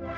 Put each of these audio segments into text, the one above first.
Muy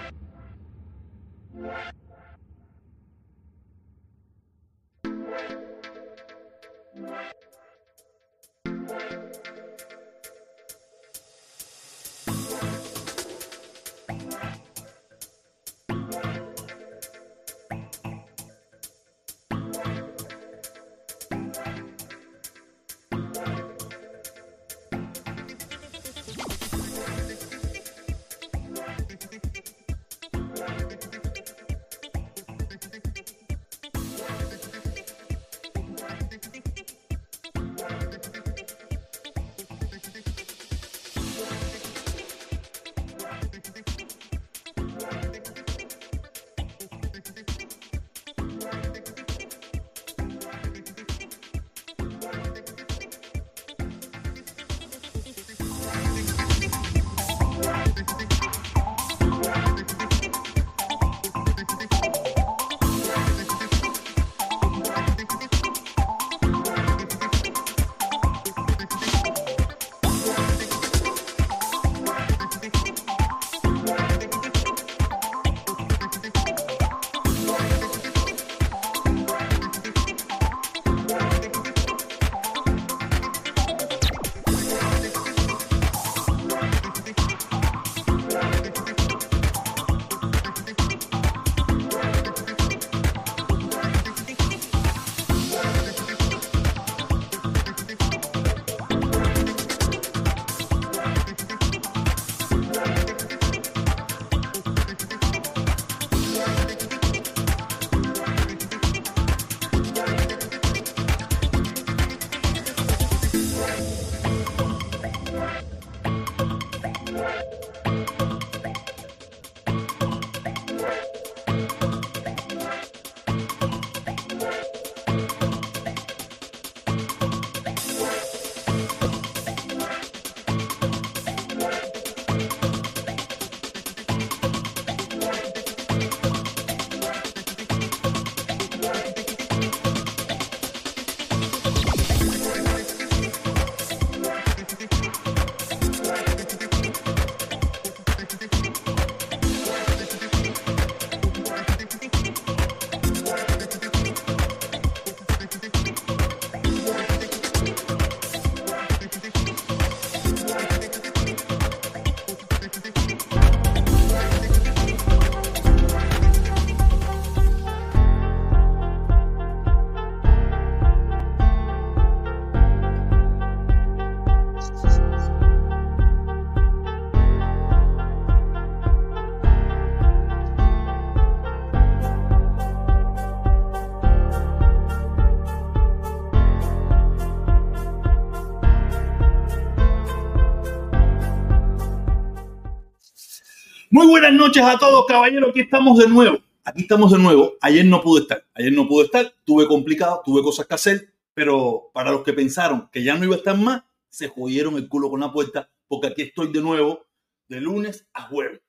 buenas noches a todos, caballeros. Aquí estamos de nuevo. Aquí estamos de nuevo. Ayer no pude estar. Ayer no pude estar. Tuve complicado, tuve cosas que hacer. Pero para los que pensaron que ya no iba a estar más, se jodieron el culo con la puerta. Porque aquí estoy de nuevo, de lunes a jueves.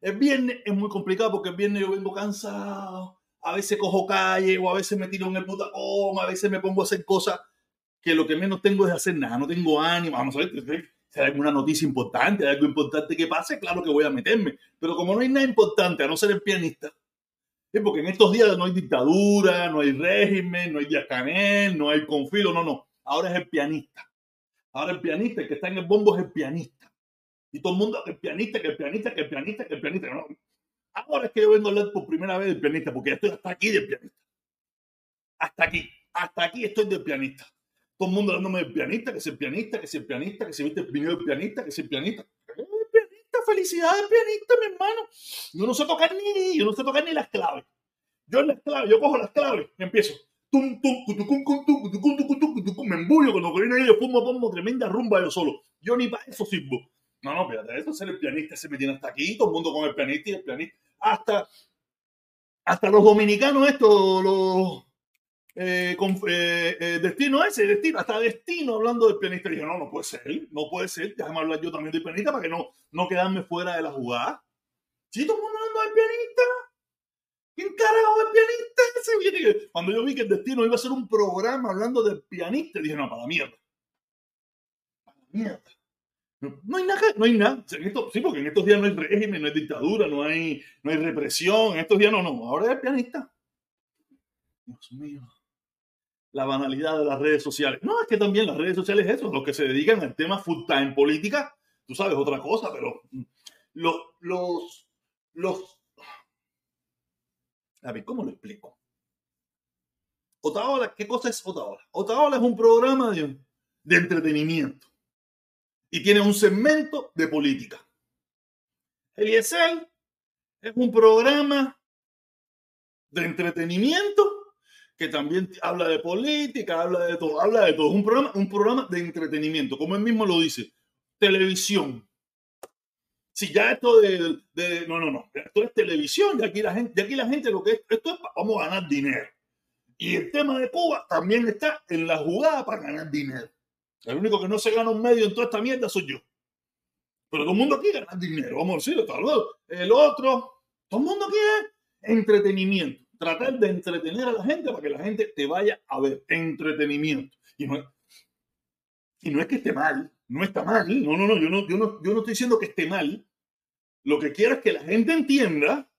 El viernes es muy complicado porque el viernes yo vengo cansado. A veces cojo calle o a veces me tiro en el puta coma. A veces me pongo a hacer cosas que lo que menos tengo es hacer nada. No tengo ánimo. Vamos a ver si hay alguna noticia importante, hay algo importante que pase, claro que voy a meterme. Pero como no hay nada importante, a no ser el pianista, es porque en estos días no hay dictadura, no hay régimen, no hay Díaz Canel, no hay confilo, no, no. Ahora es el pianista. Ahora el pianista, el que está en el bombo es el pianista. Y todo el mundo, el pianista, que el pianista, que el pianista, que el pianista. No. Ahora es que yo vengo a hablar por primera vez del pianista, porque estoy hasta aquí del pianista. Hasta aquí, hasta aquí estoy del pianista todo el mundo hablándome del pianista, que es el pianista, que es el pianista, que se viste el video del pianista, que es el pianista. El pianista, felicidades, pianista, mi hermano. Yo no sé tocar ni, yo no sé tocar ni las claves. Yo las claves, yo cojo las claves y empiezo. Tum, tum, cutucum, cutum, cutucum, cutucum, cutucum, me embullo con los y yo fumo, pongo tremenda rumba yo solo. Yo ni para eso sirvo. No, no, fíjate, eso ser el pianista se me tiene hasta aquí, todo el mundo con el pianista y el pianista. Hasta, hasta los dominicanos estos, los eh, eh, eh, destino ese, destino, hasta destino hablando del pianista. Y dije, no, no puede ser, no puede ser, déjame hablar yo también del pianista para que no, no quedarme fuera de la jugada. Si todo el mundo hablando del pianista, ¿quién carajo del pianista? Cuando yo vi que el destino iba a ser un programa hablando del pianista, dije, no, para la mierda. Para la mierda. No, hay nada, no hay nada. sí, porque en estos días no hay régimen, no hay dictadura, no hay, no hay represión. En estos días no, no. Ahora es pianista. Dios mío. La banalidad de las redes sociales. No, es que también las redes sociales es eso, los que se dedican al tema full time política, tú sabes, otra cosa, pero los, los, los, a ver, ¿cómo lo explico? Otaola, ¿qué cosa es Otaola? Otaola es un programa de, de entretenimiento y tiene un segmento de política. El ISL es un programa de entretenimiento que también habla de política, habla de todo, habla de todo. Un programa, un programa de entretenimiento, como él mismo lo dice, televisión. Si ya esto de, no, no, no, esto es televisión, de aquí la gente, de aquí la gente lo que es, esto es, vamos a ganar dinero. Y el tema de Cuba también está en la jugada para ganar dinero. El único que no se gana un medio en toda esta mierda soy yo. Pero todo el mundo aquí gana dinero, vamos a decirlo. Todo el otro, todo el mundo quiere entretenimiento. Tratar de entretener a la gente para que la gente te vaya a ver. Entretenimiento. Y no es, y no es que esté mal, no está mal. No, no, no yo, no, yo no, yo no estoy diciendo que esté mal. Lo que quiero es que la gente entienda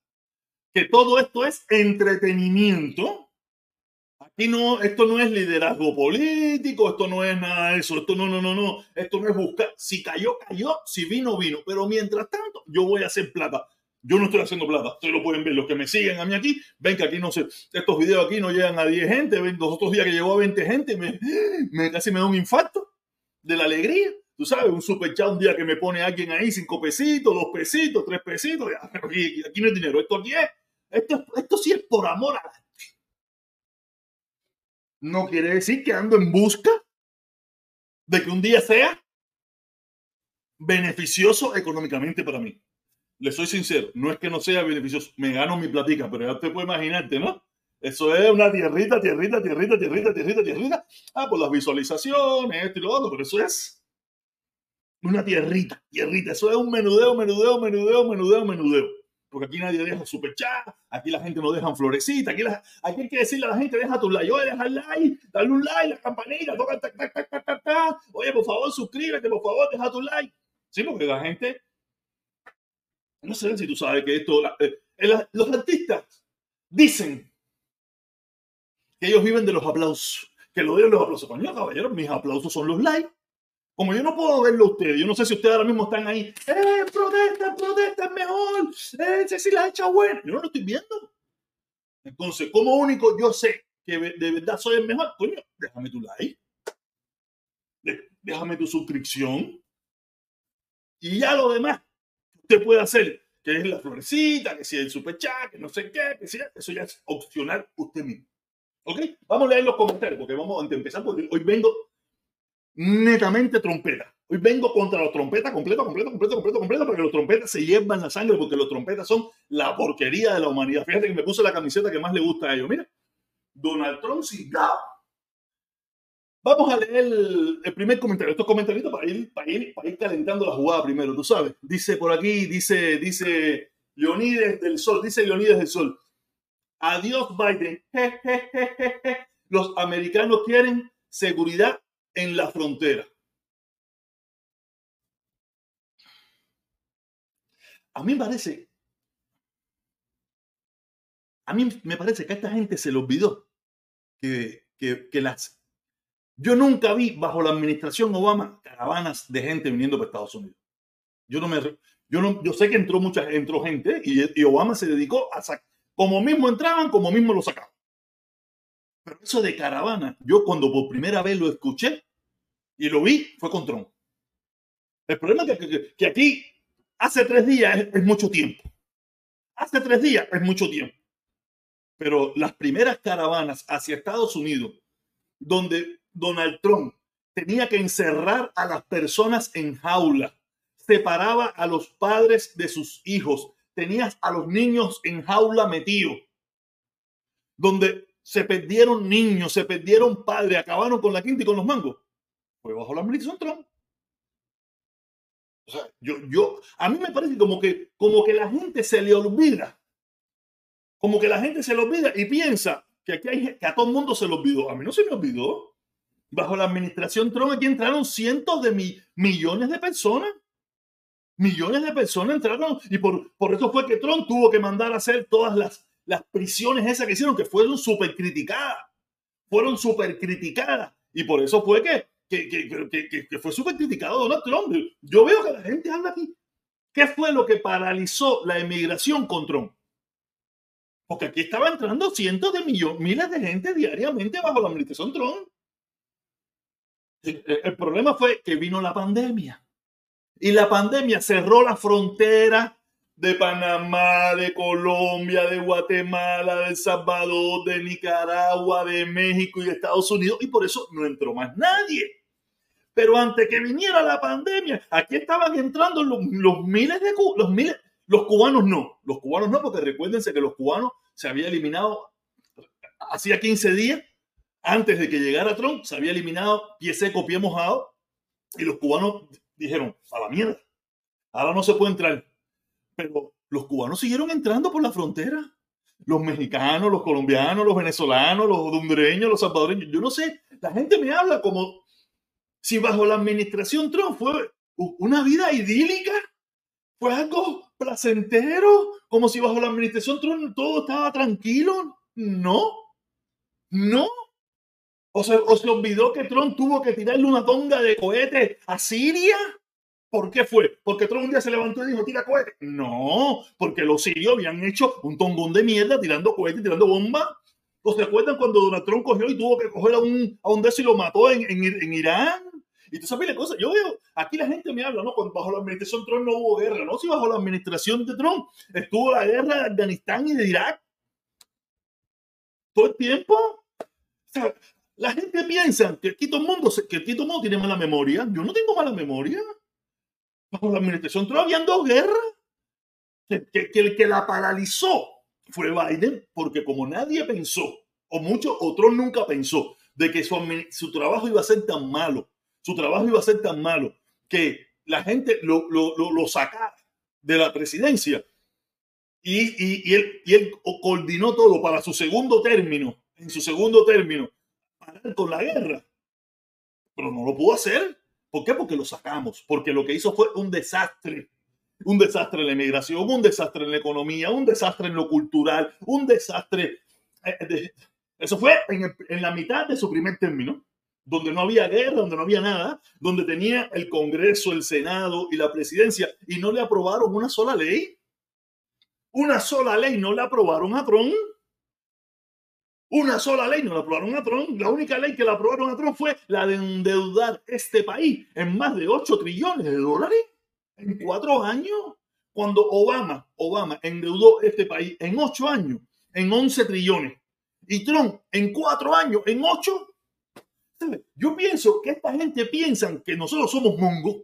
que todo esto es entretenimiento Aquí no, esto no es liderazgo político, esto no es nada de eso, esto no, no, no, no, esto no es buscar, si cayó, cayó, si vino, vino, pero mientras tanto yo voy a hacer plata. Yo no estoy haciendo plata, ustedes lo pueden ver, los que me siguen a mí aquí, ven que aquí no sé, estos videos aquí no llegan a 10 gente, ven los otros días que llegó a 20 gente, me, me casi me da un infarto de la alegría. Tú sabes, un super chat un día que me pone alguien ahí, 5 pesitos, 2 pesitos, 3 pesitos, aquí, aquí no es dinero, esto aquí es, esto, esto sí es por amor a la no quiere decir que ando en busca de que un día sea beneficioso económicamente para mí. Le soy sincero, no es que no sea beneficioso, me gano mi platica, pero ya usted puede imaginarte, ¿no? Eso es una tierrita, tierrita, tierrita, tierrita, tierrita, tierrita. Ah, por las visualizaciones, esto y lo otro, pero eso es una tierrita, tierrita. Eso es un menudeo, menudeo, menudeo, menudeo, menudeo porque aquí nadie deja super chat, aquí la gente no deja florecita, aquí, aquí hay que decirle a la gente, deja tu like, oye, deja el like, dale un like, la campanita, toca tac, tac, tac, tac, tac, oye, por favor, suscríbete, por favor, deja tu like. Sí, porque la gente, no sé si tú sabes que esto, eh, los artistas dicen que ellos viven de los aplausos, que lo de los aplausos. Coño, caballero, mis aplausos son los likes. Como yo no puedo verlo a ustedes, yo no sé si ustedes ahora mismo están ahí, ¡eh, protesta, protesta, es mejor! ¡Eh, si la hecha buena! Yo no lo estoy viendo. Entonces, como único yo sé que de verdad soy el mejor, coño, déjame tu like, déjame tu suscripción y ya lo demás usted puede hacer, que es la florecita, que si el super chat, que no sé qué, que sea, eso ya es opcional usted mismo. ¿Ok? Vamos a leer los comentarios porque vamos a empezar porque hoy vengo netamente trompeta. Hoy vengo contra los trompetas completo, completo, completo, completo, completo, porque los trompetas se llevan la sangre, porque los trompetas son la porquería de la humanidad. Fíjate que me puse la camiseta que más le gusta a ellos. Mira, Donald Trump cingado. Vamos a leer el, primer comentario. Estos comentarios para ir, para, ir, para ir calentando la jugada primero, tú sabes. Dice por aquí, dice, dice Leonides del Sol, dice Leonides del Sol. Adiós, Biden. Los americanos quieren seguridad en la frontera. A mí me parece, a mí me parece que a esta gente se le olvidó que, que, las... Yo nunca vi bajo la administración Obama caravanas de gente viniendo para Estados Unidos. Yo no me, yo no, yo sé que entró mucha, entró gente y, Obama se dedicó a sacar, como mismo entraban, como mismo lo sacaban. Pero eso de caravana, yo cuando por primera vez lo escuché y lo vi, fue con Trump. El problema es que, aquí hace tres días es, mucho tiempo. Hace tres días es mucho tiempo. Pero las primeras caravanas hacia Estados Unidos, donde Donald Trump tenía que encerrar a las personas en jaula, separaba a los padres de sus hijos, tenías a los niños en jaula metidos, donde se perdieron niños, se perdieron padres, acabaron con la quinta y con los mangos. Fue bajo la administración Trump. O sea, yo, yo, a mí me parece como que, como que la gente se le olvida. Como que la gente se le olvida y piensa que aquí hay, que a todo el mundo se le olvidó. A mí no se me olvidó. Bajo la administración Trump aquí entraron cientos de millones de personas. Millones de personas entraron y por, por eso fue que Trump tuvo que mandar a hacer todas las, las prisiones esas que hicieron, que fueron súper criticadas. Fueron súper criticadas. Y por eso fue que, que, que, que fue súper criticado Donald Trump. Yo veo que la gente anda aquí. ¿Qué fue lo que paralizó la emigración con Trump? Porque aquí estaba entrando cientos de millones, miles de gente diariamente bajo la administración Trump. El, problema fue que vino la pandemia. Y la pandemia cerró la frontera de Panamá, de Colombia, de Guatemala, de El Salvador, de Nicaragua, de México y de Estados Unidos. Y por eso no entró más nadie. Pero antes que viniera la pandemia, aquí estaban entrando los, miles de los miles, los cubanos no, los cubanos no, porque recuérdense que los cubanos se había eliminado hacía 15 días antes de que llegara Trump, se había eliminado pie seco, pie mojado, y los cubanos dijeron, a la mierda, ahora no se puede entrar. Pero los cubanos siguieron entrando por la frontera. Los mexicanos, los colombianos, los venezolanos, los hondureños, los salvadoreños. Yo no sé, la gente me habla como si bajo la administración Trump fue una vida idílica, fue algo placentero, como si bajo la administración Trump todo estaba tranquilo. No, no. ¿O se, olvidó que Trump tuvo que tirarle una tonga de cohetes a Siria? ¿Por qué fue? ¿Porque Trump un día se levantó y dijo, tira cohetes? No, porque los sirios habían hecho un tongón de mierda tirando cohetes, tirando bombas. ¿O se acuerdan cuando Donald Trump cogió y tuvo que coger a un, a un y lo mató en, en, Irán? Y tú sabes la cosa, yo veo, aquí la gente me habla, ¿no? Cuando bajo la administración Trump no hubo guerra, ¿no? Si bajo la administración de Trump estuvo la guerra de Afganistán y de Irak. Todo el tiempo. O sea, la gente piensa que aquí el mundo, que aquí mundo tiene mala memoria. Yo no tengo mala memoria. Bajo la administración Trump habían dos guerras. Que, que, el que la paralizó fue Biden, porque como nadie pensó, o mucho, o Trump nunca pensó, de que su, su trabajo iba a ser tan malo, su trabajo iba a ser tan malo, que la gente lo, lo, lo, sacara de la presidencia. Y, y, y, él, y él coordinó todo para su segundo término, en su segundo término, con la guerra. Pero no lo pudo hacer. ¿Por qué? Porque lo sacamos. Porque lo que hizo fue un desastre. Un desastre en la inmigración, un desastre en la economía, un desastre en lo cultural, un desastre. Eh, eso fue en, en la mitad de su primer término donde no había guerra, donde no había nada, donde tenía el Congreso, el Senado y la presidencia y no le aprobaron una sola ley. Una sola ley no le aprobaron a Trump. Una sola ley no la aprobaron a Trump. La única ley que la aprobaron a Trump fue la de endeudar este país en más de 8 trillones de dólares en cuatro años. Cuando Obama, Obama endeudó este país en 8 años en 11 trillones. Y Trump en cuatro años en 8. Yo pienso que esta gente piensa que nosotros somos mongos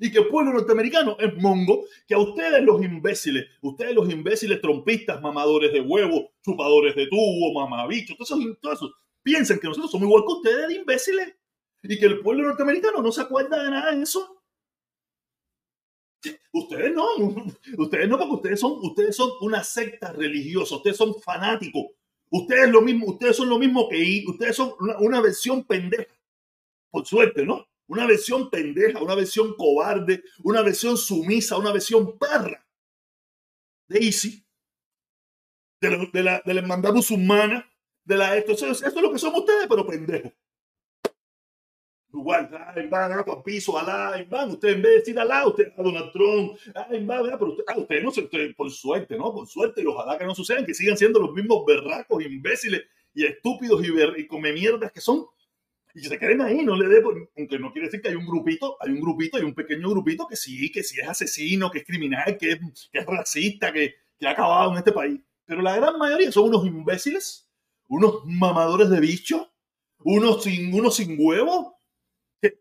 y que el pueblo norteamericano es mongo, que a ustedes los imbéciles, ustedes los imbéciles trompistas, mamadores de huevo, chupadores de tubo, mamabichos, todos esos, todos esos, piensan que nosotros somos igual que ustedes, imbéciles, y que el pueblo norteamericano no se acuerda de nada de eso. Ustedes no, ustedes no, porque ustedes son, ustedes son una secta religiosa, ustedes son fanáticos, ustedes lo mismo, ustedes son lo mismo que ustedes son una versión pendeja, por suerte, ¿no? Una versión pendeja, una versión cobarde, una versión sumisa, una versión perra de Easy, de la, de la, de la hermandad musulmana, de la esto. Eso, es lo que son ustedes, pero pendejos. Igual, ay, van a por piso, alá, van, usted en vez de decir alá, usted a Donald Trump, ay, va, pero usted, ah, usted no se, por suerte, ¿no? Por suerte, y ojalá que no sucedan, que sigan siendo los mismos berracos, imbéciles y estúpidos y come mierdas que son y se queden ahí, no le dé, aunque no quiere decir que hay un grupito, hay un grupito, hay un pequeño grupito que sí, que sí es asesino, que es criminal, que es, racista, que, que ha acabado en este país. Pero la gran mayoría son unos imbéciles, unos mamadores de bicho, unos sin, unos sin huevo. ¿Qué,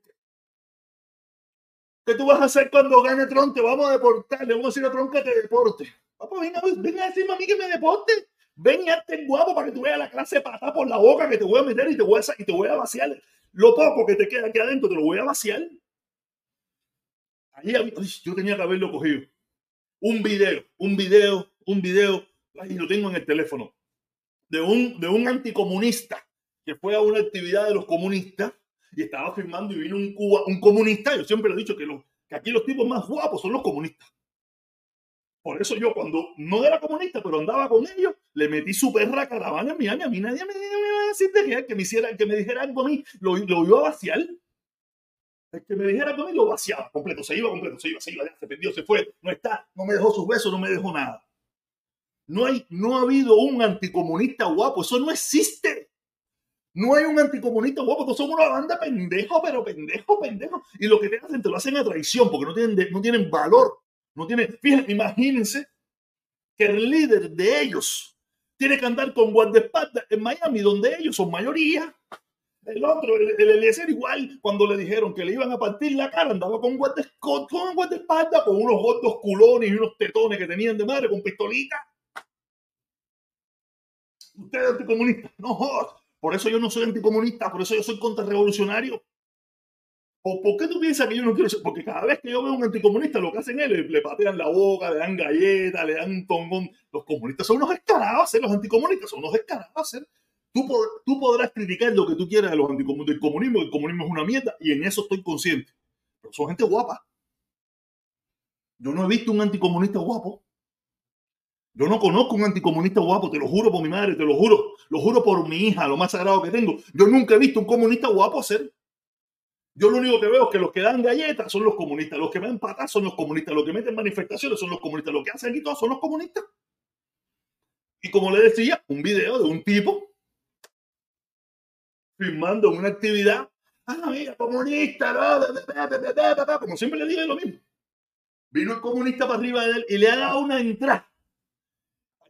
¿Qué, tú vas a hacer cuando gane Trump? Te vamos a deportar, le vamos a decir a Trump que te deporte. Papá, venga, venga a decirme a mí que me deporte. Ven y hazte guapo para que tú veas la clase pata por la boca que te voy a meter y te voy a, y te voy a vaciar. Lo poco que te queda aquí adentro te lo voy a vaciar. Ahí yo tenía que haberlo cogido. Un video, un video, un video, ahí lo tengo en el teléfono, de un, de un anticomunista que fue a una actividad de los comunistas y estaba firmando y vino un, Cuba, un comunista. Yo siempre he dicho que los, que aquí los tipos más guapos son los comunistas. Por eso yo cuando no era comunista, pero andaba con ellos, le metí su perra caravana en Miami. A mí nadie me, iba a decir de que me hiciera, que me dijera algo a mí, lo, lo iba a vaciar. El que me dijera algo a mí lo vaciaba completo, se iba completo, se iba, se iba, se perdió, se fue, no está, no me dejó sus besos, no me dejó nada. No, hay, no ha habido un anticomunista guapo, eso no existe. No hay un anticomunista guapo, todos somos una banda pendejo, pero pendejo, pendejo. Y lo que te hacen te lo hacen a traición porque no tienen, no tienen valor. No tienen, fíjense, imagínense que el líder de ellos tiene que andar con guardaespaldas en Miami, donde ellos son mayoría. El otro, el, el Eliezer, igual, cuando le dijeron que le iban a partir la cara, andaba con guardaespaldas, con, guardaespaldas, con unos gordos culones y unos tetones que tenían de madre con pistolita. Usted es anticomunista. No Por eso yo no soy anticomunista, por eso yo soy contrarrevolucionario. ¿O por qué tú piensas que yo no quiero ser? Porque cada vez que yo veo a un anticomunista, lo que hacen es le, patean la boca, le dan galletas, le dan tongón. Los comunistas son unos escarados, los anticomunistas son unos escarados. Tú, tú podrás criticar lo que tú quieras de los anticomunistas, del comunismo, el comunismo es una mierda, y en eso estoy consciente. Pero son gente guapa. Yo no he visto un anticomunista guapo. Yo no conozco un anticomunista guapo, te lo juro por mi madre, te lo juro, lo juro por mi hija, lo más sagrado que tengo. Yo nunca he visto un comunista guapo hacer. Yo lo único que veo es que los que dan galletas son los comunistas, los que dan patas son los comunistas, los que meten manifestaciones son los comunistas, los que hacen aquí todos son los comunistas. Y como le decía, un video de un tipo filmando una actividad. Ah, mira, comunista, como siempre le digo lo mismo. Vino el comunista para arriba de él y le ha dado una entrada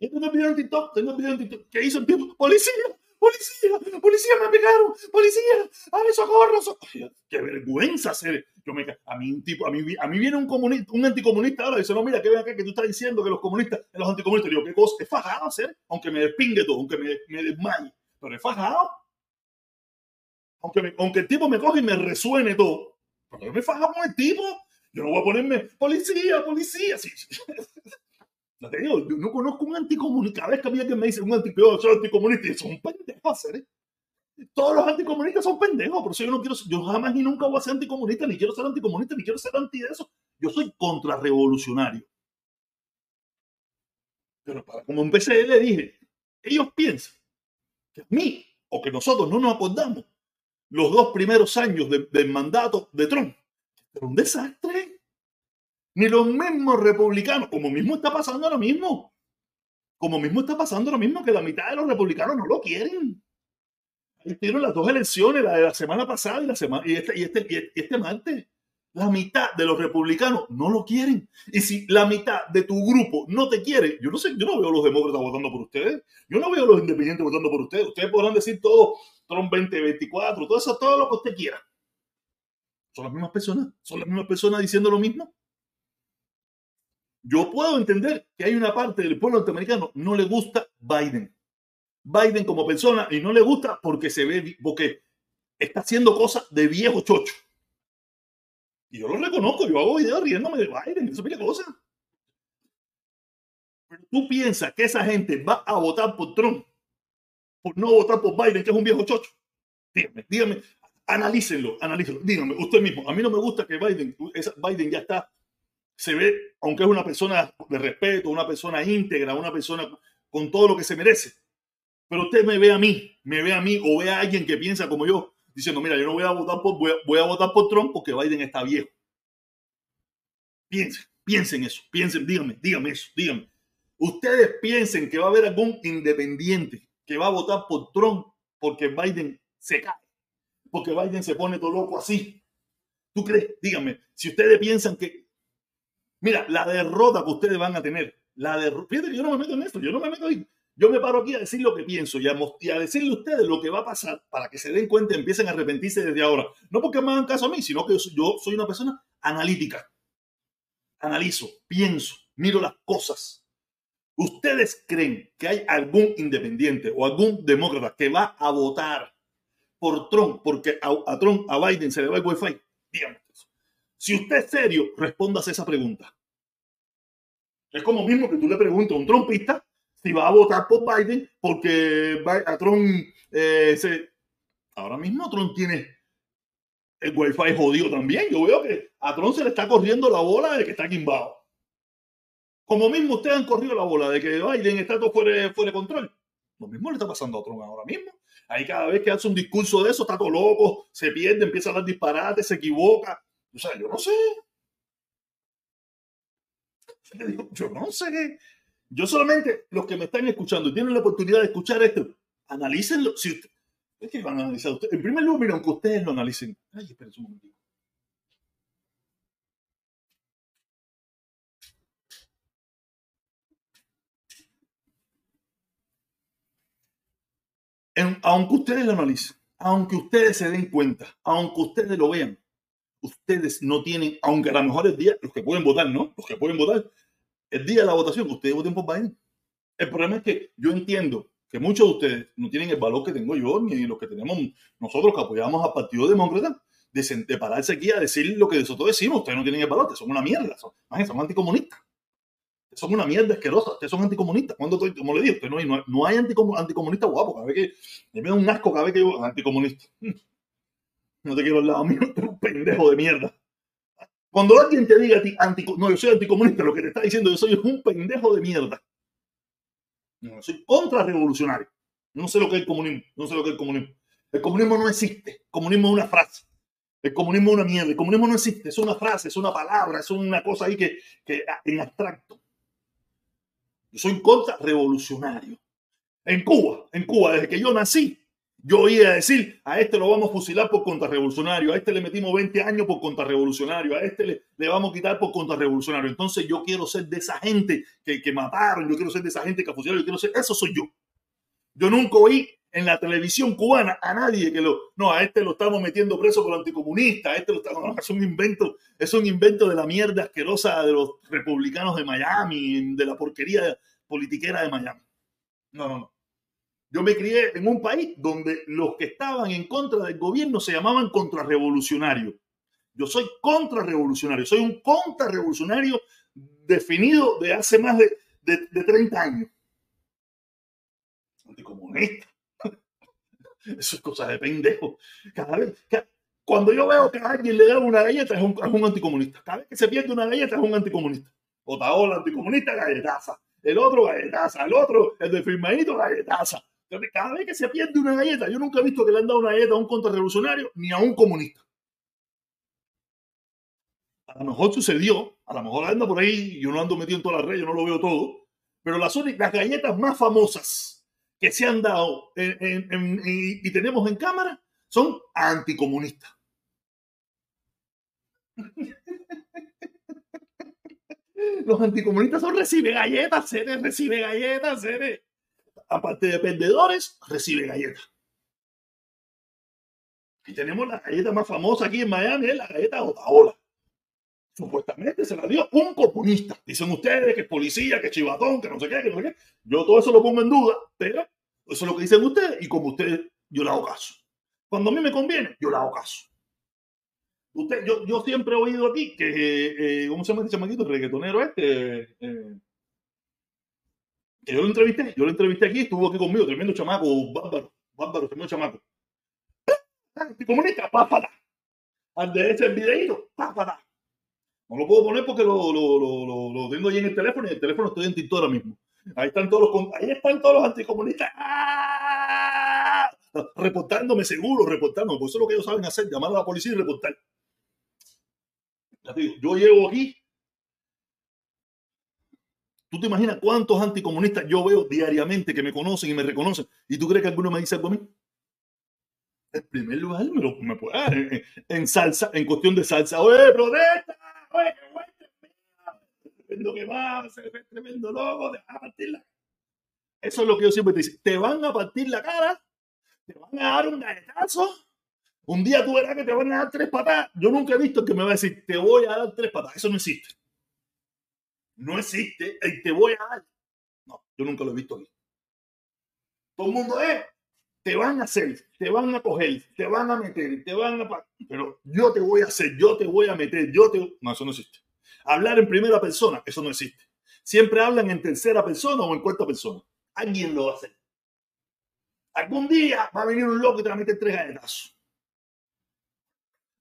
tengo el video en TikTok, tengo el video en TikTok que hizo el tipo, policía, policía, policía, me pegaron, policía, ay, socorro, socorro. Qué vergüenza hacer. Yo me, a mí un tipo, a mí, a mí viene un comunista, un anticomunista ahora y dice, no, mira, que ven acá que tú estás diciendo que los comunistas, los anticomunistas, digo, qué cosa, es fajado hacer, aunque me despingue todo, aunque me, me desmaye, pero es fajado. Aunque, aunque el tipo me coge y me resuene todo, pero yo me fajo con el tipo, yo no voy a ponerme policía, policía, sí. No te digo, yo no conozco un anticomunista. Cada vez que a mí alguien me dice un anticomunista, soy anticomunista, y son pendejos, ¿eh? Todos los anticomunistas son pendejos, por eso yo no quiero, yo jamás ni nunca voy a ser anticomunista, ni quiero ser anticomunista, ni quiero ser anti de eso. Yo soy contrarrevolucionario. Pero para como empecé, le dije, ellos piensan que a mí o que nosotros no nos acordamos los dos primeros años del mandato de Trump. Era un desastre ni los mismos republicanos, como mismo está pasando ahora mismo, como mismo está pasando ahora mismo que la mitad de los republicanos no lo quieren. Tienen las dos elecciones, la de la semana pasada y, la semana, y, este, y, este, y este martes. La mitad de los republicanos no lo quieren. Y si la mitad de tu grupo no te quiere, yo no sé, yo no veo a los demócratas votando por ustedes, yo no veo a los independientes votando por ustedes. Ustedes podrán decir todo, Trump 2024, todo eso, todo lo que usted quiera. Son las mismas personas, son las mismas personas diciendo lo mismo. Yo puedo entender que hay una parte del pueblo norteamericano no le gusta Biden. Biden como persona y no le gusta porque se ve, porque está haciendo cosas de viejo chocho. Y yo lo reconozco, yo hago videos riéndome de Biden, eso es cosa. Pero tú piensas que esa gente va a votar por Trump por no votar por Biden, que es un viejo chocho. Dígame, dígame, analícenlo, analícenlo. Dígame, usted mismo, a mí no me gusta que Biden, Biden ya está se ve, aunque es una persona de respeto, una persona íntegra, una persona con todo lo que se merece. Pero usted me ve a mí, me ve a mí o ve a alguien que piensa como yo, diciendo, mira, yo no voy a votar por, voy a, votar por Trump porque Biden está viejo. Piensen, piensen eso, piensen, díganme, díganme eso, díganme. Ustedes piensen que va a haber algún independiente que va a votar por Trump porque Biden se cae, porque Biden se pone todo loco así. ¿Tú crees? Díganme, si ustedes piensan que Mira, la derrota que ustedes van a tener, la derrota, fíjate que yo no me meto en esto, yo no me meto ahí. Yo me paro aquí a decir lo que pienso y a, decirle a ustedes lo que va a pasar para que se den cuenta y empiecen a arrepentirse desde ahora. No porque me hagan caso a mí, sino que yo soy una persona analítica. Analizo, pienso, miro las cosas. ¿Ustedes creen que hay algún independiente o algún demócrata que va a votar por Trump porque a, Trump, a Biden se le va el wifi? Díganme. Si usted es serio, respóndase esa pregunta. Es como mismo que tú le preguntas a un trompista si va a votar por Biden porque a Trump eh, se... Ahora mismo Trump tiene el wifi jodido también. Yo veo que a Tron se le está corriendo la bola de que está quimbado. Como mismo ustedes han corrido la bola de que Biden está todo fuera, fuera de control. Lo mismo le está pasando a Trump ahora mismo. Ahí cada vez que hace un discurso de eso, está todo loco, se pierde, empieza a dar disparates, se equivoca. O sea, yo no sé. Yo no sé. Yo solamente, los que me están escuchando y tienen la oportunidad de escuchar esto, analícenlo. Es que van a analizar ustedes. En primer lugar, miren, que ustedes lo analicen. Ay, esperen un momentito. aunque ustedes lo analicen, aunque ustedes se den cuenta, aunque ustedes lo vean, ustedes no tienen, aunque a lo mejor el día, los que pueden votar, ¿no? Los que pueden votar, el día de la votación, ustedes voten por Biden. El problema es que yo entiendo que muchos de ustedes no tienen el valor que tengo yo, ni los que tenemos nosotros que apoyamos al Partido Demócrata, de, pararse aquí a decir lo que nosotros decimos. Ustedes no tienen el valor, son una mierda, son, son anticomunistas. Son una mierda asquerosa, ustedes son anticomunistas. Cuando estoy, como le digo, no hay, no hay anticomunista guapo. Cada vez que me da un asco cada vez que yo anticomunista. No te quiero al lado mío, tú un pendejo de mierda. Cuando alguien te diga a ti, no, yo soy anticomunista, lo que te está diciendo yo soy un pendejo de mierda. No, soy contrarrevolucionario. No sé lo que es el comunismo. No sé lo que es el comunismo. El comunismo no existe. El comunismo es una frase. El comunismo es una mierda. El comunismo no existe. Es una frase, es una palabra, es una cosa ahí que, que en abstracto. Yo soy contrarrevolucionario. En Cuba, en Cuba, desde que yo nací, yo oía decir, a este lo vamos a fusilar por contrarrevolucionario, a este le metimos 20 años por contrarrevolucionario, a este le, vamos a quitar por contrarrevolucionario. Entonces yo quiero ser de esa gente que, que mataron, yo quiero ser de esa gente que fusilaron, yo quiero ser, eso soy yo. Yo nunca oí en la televisión cubana a nadie que lo, no, a este lo estamos metiendo preso por anticomunista, a este lo estamos, es un invento, es un invento de la mierda asquerosa de los republicanos de Miami, de la porquería politiquera de Miami. No, no, no. Yo me crié en un país donde los que estaban en contra del gobierno se llamaban contrarrevolucionarios. Yo soy contrarrevolucionario, soy un contrarrevolucionario definido de hace más de, de, 30 años. Anticomunista. Eso es cosa de pendejo. Cada vez, cuando yo veo que a alguien le da una galleta, es un, es un, anticomunista. Cada vez que se pierde una galleta, es un anticomunista. Otaola, anticomunista, galletaza. El otro, galletaza. El otro, el de firmadito, galletaza cada vez que se pierde una galleta, yo nunca he visto que le han dado una galleta a un contrarrevolucionario ni a un comunista. A lo mejor sucedió, a lo mejor anda por ahí, yo no ando metido en toda la red, yo no lo veo todo, pero las, las galletas más famosas que se han dado y tenemos en cámara son anticomunistas. Los anticomunistas son recibe galletas, seres, recibe galletas, seres aparte de perdedores, recibe galletas. Y tenemos la galleta más famosa aquí en Miami, es la galleta Otaola. Supuestamente se la dio un comunista. Dicen ustedes que es policía, que es chivatón, que no sé qué, que no sé qué. Yo todo eso lo pongo en duda, pero eso es lo que dicen ustedes y como ustedes, yo le hago caso. Cuando a mí me conviene, yo le hago caso. Usted, yo, yo siempre he oído aquí que, eh, ¿cómo se llama este chamaquito? El reggaetonero este. Eh, yo lo entrevisté, yo lo entrevisté aquí, estuvo aquí conmigo, tremendo chamaco, bárbaro, bárbaro, tremendo chamaco. Comunista, pápata. Al de ese videito, pápata. No lo puedo poner porque lo, lo, lo, lo, tengo ahí en el teléfono y el teléfono estoy en TikTok ahora mismo. Ahí están todos los, ahí están todos los anticomunistas. ¡Ah! Reportándome seguro, reportándome. Por eso es lo que ellos saben hacer, llamar a la policía y reportar. yo llego aquí ¿Tú te imaginas cuántos anticomunistas yo veo diariamente que me conocen y me reconocen? ¿Y tú crees que alguno me dice algo a mí? En primer lugar, me, lo, puede dar en, salsa, en cuestión de salsa. ¡Oye, protesta! ¡Oye, qué bueno! Tremendo que va, tremendo loco, te van a partir la Eso es lo que yo siempre te digo. Te van a partir la cara, te van a dar un galletazo. Un día tú verás que te van a dar tres patas. Yo nunca he visto que me va a decir, te voy a dar tres patas. Eso no existe no existe y te voy a dar. No, yo nunca lo he visto aquí. Todo el mundo es, te van a hacer, te van a coger, te van a meter, te van a... Pero yo te voy a hacer, yo te voy a meter, yo te... No, eso no existe. Hablar en primera persona, eso no existe. Siempre hablan en tercera persona o en cuarta persona. Alguien lo va a hacer. Algún día va a venir un loco y te va a tres galletazos.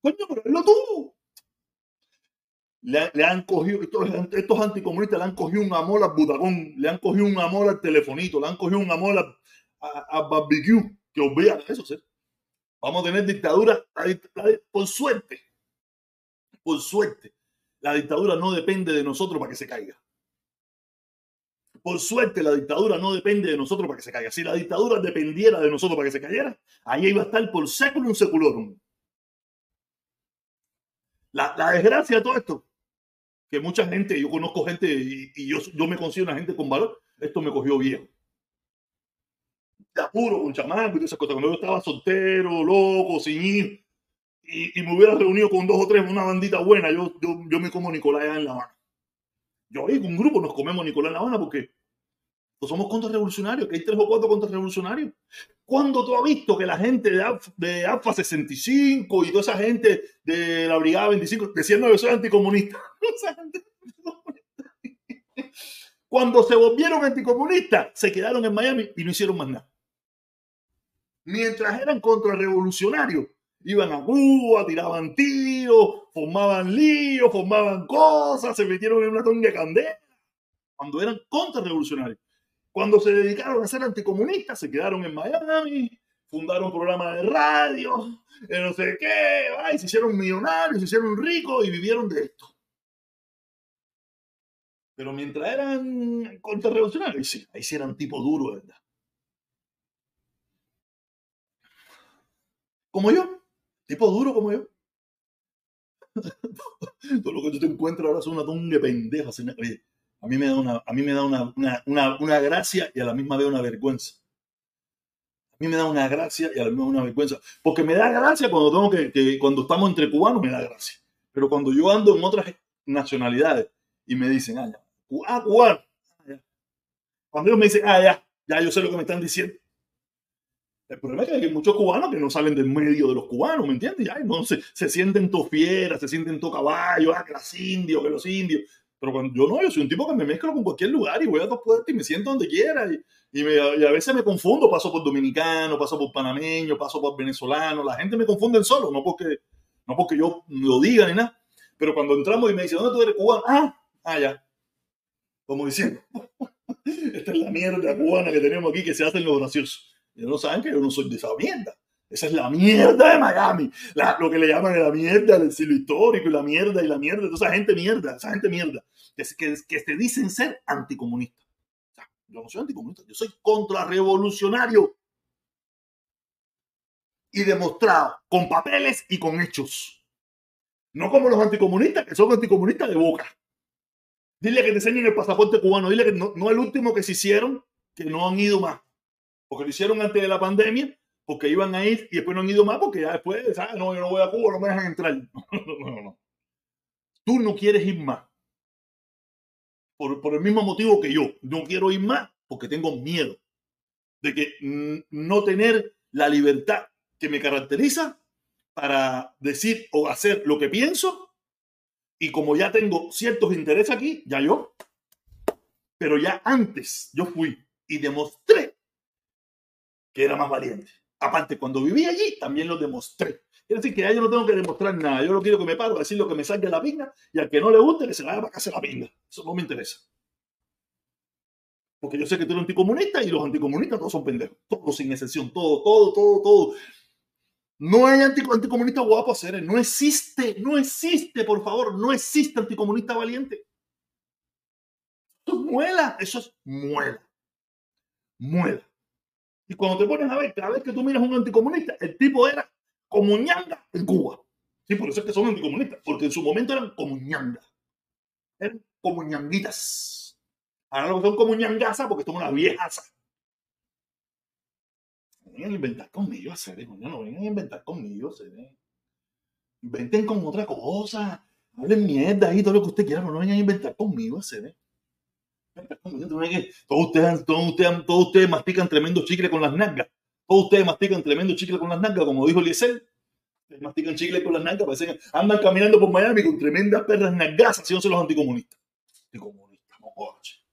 Coño, pero lo tuvo. Le, han cogido, estos, anticomunistas le han cogido un amor al butacón, le han cogido un amor al telefonito, le han cogido un amor a, barbecue, que olvidan eso, ¿sí? Vamos a tener dictadura, por suerte, por suerte, la dictadura no depende de nosotros para que se caiga. Por suerte, la dictadura no depende de nosotros para que se caiga. Si la dictadura dependiera de nosotros para que se cayera, ahí iba a estar por século un seculorum. La, desgracia de todo esto, que mucha gente, yo conozco gente y, yo, yo me considero una gente con valor, esto me cogió bien. De apuro, con chamaco y esas cosas. Cuando yo estaba soltero, loco, sin ir, y, y, me hubiera reunido con dos o tres, una bandita buena, yo, yo, yo me como Nicolás en La Habana. Yo ahí con un grupo nos comemos Nicolás en La Habana porque pues somos contrarrevolucionarios, que hay tres o cuatro contrarrevolucionarios. ¿Cuándo tú has visto que la gente de AFA, de AFA 65 y toda esa gente de la Brigada 25 decían que soy anticomunista? Cuando se volvieron anticomunistas, se quedaron en Miami y no hicieron más nada. Mientras eran contrarrevolucionarios, iban a Cuba, tiraban tiros, formaban líos, formaban cosas, se metieron en una tonga de candela. Cuando eran contrarrevolucionarios. Cuando se dedicaron a ser anticomunistas, se quedaron en Miami, fundaron programas de radio, no sé qué, ay, se hicieron millonarios, se hicieron ricos y vivieron de esto. Pero mientras eran contrarrevolucionarios, sí, ahí sí eran tipo duro, ¿verdad? Como yo, tipo duro como yo. Todo lo que tú te encuentras ahora es una tonga de pendejas. A mí me da una, a mí me da una, una, una, gracia y a la misma vez una vergüenza. A mí me da una gracia y a la misma vez una vergüenza. Porque me da gracia cuando tengo que, que, cuando estamos entre cubanos, me da gracia. Pero cuando yo ando en otras nacionalidades y me dicen, ah, ya, ah, cubano. Ah. Cuando ellos me dicen, ah, ya, ya yo sé lo que me están diciendo. El problema es que hay muchos cubanos que no salen del medio de los cubanos, ¿me entiendes? Ya, no, se, se sienten to fieras, se sienten to caballos, ah, que los indios, que los indios. Pero cuando yo no, yo soy un tipo que me mezclo con cualquier lugar y voy a dos puertas y me siento donde quiera. Y, y, me, y, a veces me confundo, paso por dominicano, paso por panameño, paso por venezolano. La gente me confunde solo, no porque, no porque yo lo diga ni nada. Pero cuando entramos y me dicen, ¿dónde tú eres cubano? Ah, ah, ya. Como diciendo, esta es la mierda cubana que tenemos aquí que se hacen los graciosos. Y no saben que yo no soy de esa mierda. Esa es la mierda de Miami. Lo que le llaman la mierda del siglo histórico y la mierda y la mierda. Esa gente mierda, esa gente mierda. Que, que, te dicen ser anticomunista. O yo no soy anticomunista, yo soy contrarrevolucionario. Y demostrado con papeles y con hechos. No como los anticomunistas, que son anticomunistas de boca. Dile que te enseñen el pasaporte cubano. Dile que no, no el último que se hicieron, que no han ido más. Porque lo hicieron antes de la pandemia porque iban a ir y después no han ido más porque ya después, ¿sabes? No, yo no voy a Cuba, no me dejan entrar. No, no, no. Tú no quieres ir más. Por, por, el mismo motivo que yo. No quiero ir más porque tengo miedo de que no tener la libertad que me caracteriza para decir o hacer lo que pienso. Y como ya tengo ciertos intereses aquí, ya yo. Pero ya antes yo fui y demostré que era más valiente. Aparte, cuando viví allí, también lo demostré. Quiere decir que ya yo no tengo que demostrar nada. Yo no quiero que me paro a decir lo que me salga la pinga y al que no le guste, que se vaya para casa la pinga. Eso no me interesa. Porque yo sé que tú eres anticomunista y los anticomunistas todos son pendejos. Todos sin excepción. Todo, todo, todo, todo. No hay anticomunista guapo hacer. No existe, no existe, por favor. No existe anticomunista valiente. Eso es muela. Eso es muela. Muela. Y cuando te pones a ver, cada vez que tú miras a un anticomunista, el tipo era como ñanga en Cuba. Sí, por eso es que son anticomunistas, porque en su momento eran como ñanga. Eran como ñanguitas. Ahora no son como ñangasas porque son unas viejas. No vengan a inventar conmigo, hacer, no vengan a inventar conmigo, hacer. Inventen con otra cosa. Hablen mierda y todo lo que usted quiera, pero no vengan a inventar conmigo, hacer. Todos ustedes, todos, ustedes, todos ustedes mastican tremendo chicle con las nalgas. Todos ustedes mastican tremendo chicle con las nalgas, como dijo Liesel. Mastican chicle con las nalgas, parecen, andan caminando por Miami con tremendas perras nalgas, son los anticomunistas. Anticomunistas, no jodas.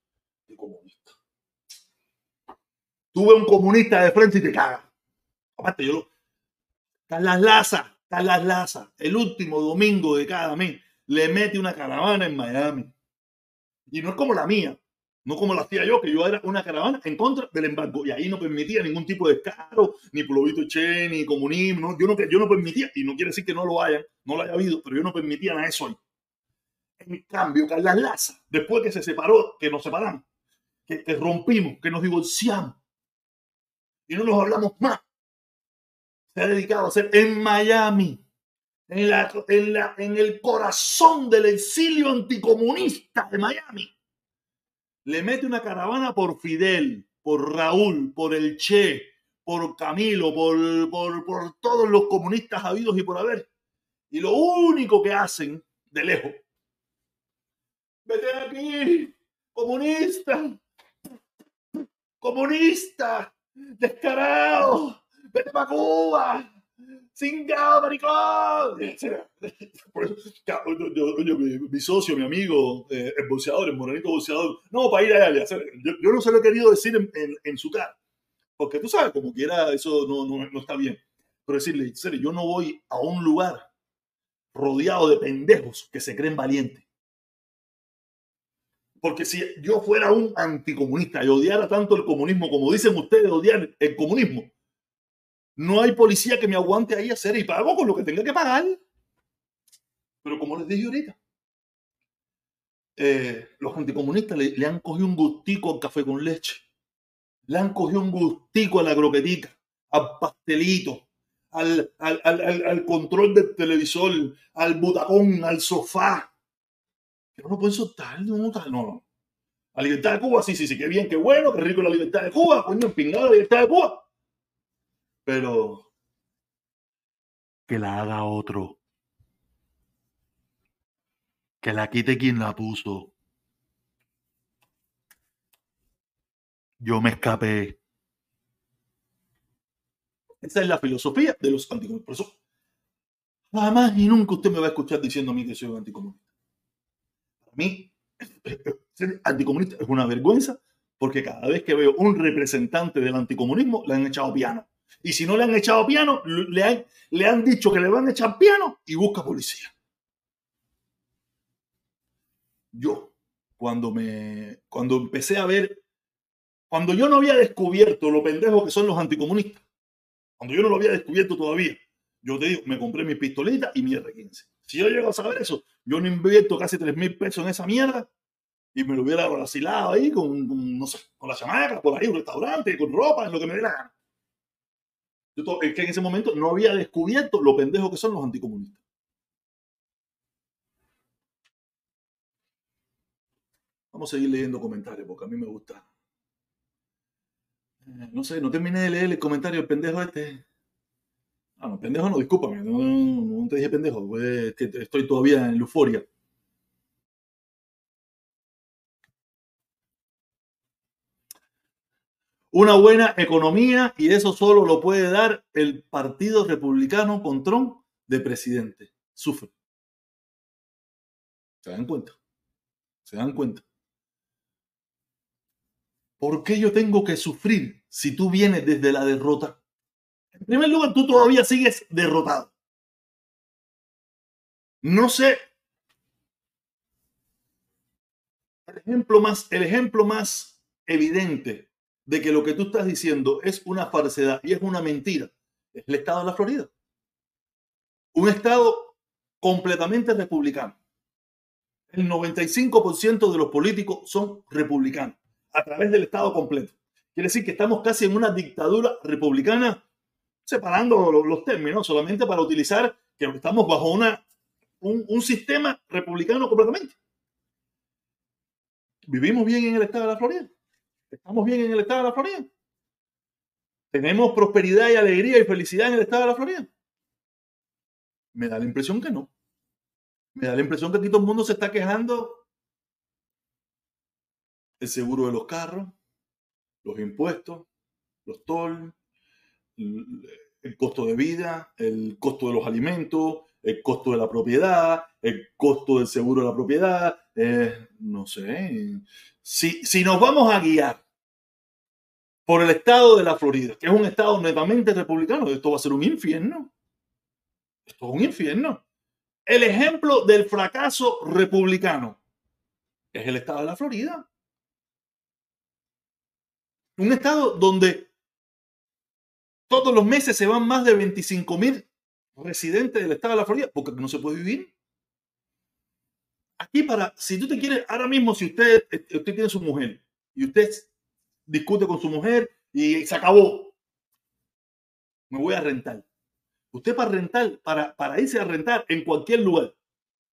Anticomunista. Tú ves un comunista de frente y te cagas. Aparte, yo lo. Carlas Laza, Carlas Laza, el último domingo de cada mes, le mete una caravana en Miami. Y no es como la mía, no como la hacía yo, que yo era una caravana en contra del embargo. Y ahí no permitía ningún tipo de descaro, ni pueblo che, ni comunismo. Yo, no, yo no permitía, y no quiere decir que no lo haya, no lo haya habido, pero yo no permitía nada de eso ahí. En cambio, Carlas Laza, después que se separó, que nos separamos, que, que rompimos, que nos divorciamos, y no nos hablamos más, se ha dedicado a hacer en Miami, en, la, en el corazón del exilio anticomunista de Miami. Le mete una caravana por Fidel, por Raúl, por el Che, por Camilo, por, por, por todos los comunistas habidos y por haber. Y lo único que hacen de lejos, vete aquí, comunista, comunista, descarado, vete para Cuba, ¡Cingado, maricón! Por eso, mi, mi, socio, mi amigo, eh, el boxeador, el morenito boxeador, no, para ir allá. Yo, yo no se lo he querido decir en, en, en, su cara, porque tú sabes, como quiera, eso no, no, no está bien. Pero decirle, serio, yo no voy a un lugar rodeado de pendejos que se creen valientes. Porque si yo fuera un anticomunista y odiara tanto el comunismo como dicen ustedes odiar el comunismo, no hay policía que me aguante ahí hacer y pago con lo que tenga que pagar. Pero como les dije ahorita, eh, los anticomunistas le, han cogido un gustico al café con leche. Le han cogido un gustico a la croquetica, al pastelito, al, al, al, al control del televisor, al butacón, al sofá. Pero no pueden soltar, no, no, no. La libertad de Cuba, sí, sí, sí, qué bien, qué bueno, qué rico la libertad de Cuba, coño, empingado la libertad de Cuba pero que la haga otro. Que la quite quien la puso. Yo me escapé. Esa es la filosofía de los anticomunistas. Por eso, jamás y nunca usted me va a escuchar diciendo a mí que soy un anticomunista. Para mí, ser anticomunista es una vergüenza porque cada vez que veo un representante del anticomunismo le han echado piano. Y si no le han echado piano, le han, le han dicho que le van a echar piano y busca policía. Yo, cuando, me, cuando empecé a ver, cuando yo no había descubierto lo pendejos que son los anticomunistas, cuando yo no lo había descubierto todavía, yo te digo, me compré mi pistolita y mi R15. Si yo llego a saber eso, yo no invierto casi 3 mil pesos en esa mierda y me lo hubiera vacilado ahí con, con, no sé, con la chamaca, por ahí, un restaurante, con ropa, en lo que me dé la gana. Es que en ese momento no había descubierto lo pendejo que son los anticomunistas. Vamos a seguir leyendo comentarios porque a mí me gusta. Eh, no sé, no terminé de leer el comentario del pendejo este. Ah, no, pendejo no, discúlpame, no, no, no te dije pendejo, pues, estoy todavía en euforia. Una buena economía y eso solo lo puede dar el Partido Republicano con Trump de presidente. Sufre. ¿Se dan cuenta? ¿Se dan cuenta? ¿Por qué yo tengo que sufrir si tú vienes desde la derrota? En primer lugar, tú todavía sigues derrotado. No sé. El ejemplo más, el ejemplo más evidente de que lo que tú estás diciendo es una falsedad y es una mentira es el estado de la Florida. Un estado completamente republicano. El 95% de los políticos son republicanos a través del estado completo. Quiere decir que estamos casi en una dictadura republicana, separando los, términos, solamente para utilizar que estamos bajo una, un, un sistema republicano completamente. ¿Vivimos bien en el estado de la Florida? ¿Estamos bien en el estado de la Florida? ¿Tenemos prosperidad y alegría y felicidad en el estado de la Florida? Me da la impresión que no. Me da la impresión que aquí todo el mundo se está quejando. El seguro de los carros, los impuestos, los toll, el costo de vida, el costo de los alimentos, el costo de la propiedad, el costo del seguro de la propiedad, eh, no sé. Si, si nos vamos a guiar por el estado de la Florida, que es un estado netamente republicano, esto va a ser un infierno. Esto es un infierno. El ejemplo del fracaso republicano es el estado de la Florida. Un estado donde todos los meses se van más de 25 mil residentes del estado de la Florida porque no se puede vivir. Aquí para, si tú te quieres, ahora mismo si usted, usted tiene su mujer y usted discute con su mujer y se acabó, me voy a rentar. Usted para rentar, para, para irse a rentar en cualquier lugar,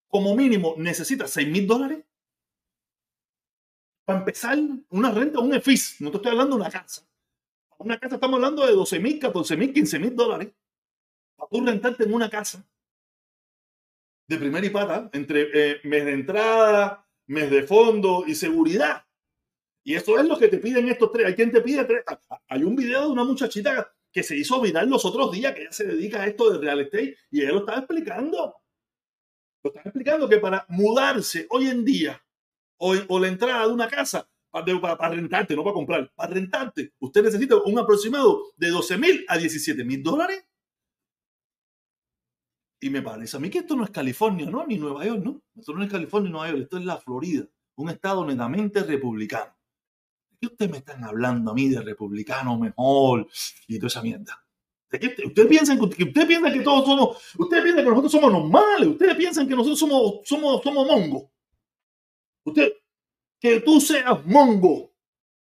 como mínimo necesita 6 mil dólares. Para empezar, una renta, un EFIS, no te estoy hablando de una casa. Una casa estamos hablando de 12 mil, 14 mil, 15 mil dólares. Para tú rentarte en una casa de primera y pata, entre eh, mes de entrada, mes de fondo y seguridad. Y eso es lo que te piden estos tres. Hay quien te pide tres. Ah, ah, hay un video de una muchachita que se hizo viral los otros días, que ella se dedica a esto de real estate, y ella lo estaba explicando. Lo estaba explicando que para mudarse hoy en día, o, la entrada de una casa, para, rentarte, no para comprar, para rentarte, usted necesita un aproximado de 12 mil a 17 mil dólares. Y me parece a mí que esto no es California, ¿no? Ni Nueva York, ¿no? Esto no es California ni Nueva York, esto es la Florida, un estado netamente republicano. ¿De qué ustedes me están hablando a mí de republicano mejor y toda esa mierda? ¿De qué ustedes piensan que, ustedes piensan que todos somos, ustedes piensan que nosotros somos normales, ustedes piensan que nosotros somos, somos, somos mongos. Usted, que tú seas mongo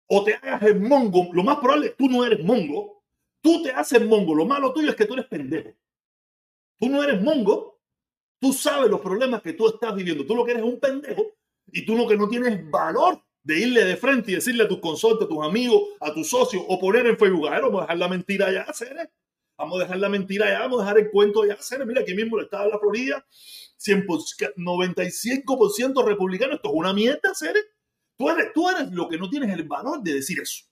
o te hagas el mongo, lo más probable es que tú no eres mongo, tú te haces mongo, lo malo tuyo es que tú eres pendejo. Tú no eres mongo, tú sabes los problemas que tú estás viviendo, tú lo que eres es un pendejo y tú lo que no tienes valor de irle de frente y decirle a tus consortes, a tus amigos, a tus socios o poner en Facebook, vamos a dejar la mentira ya, hacer Vamos a dejar la mentira ya, vamos a dejar el cuento ya, hacer Mira, aquí mismo el estado de la Florida, 95% republicano, esto es una mierda, Ceres. Tú eres, tú eres lo que no tienes el valor de decir eso.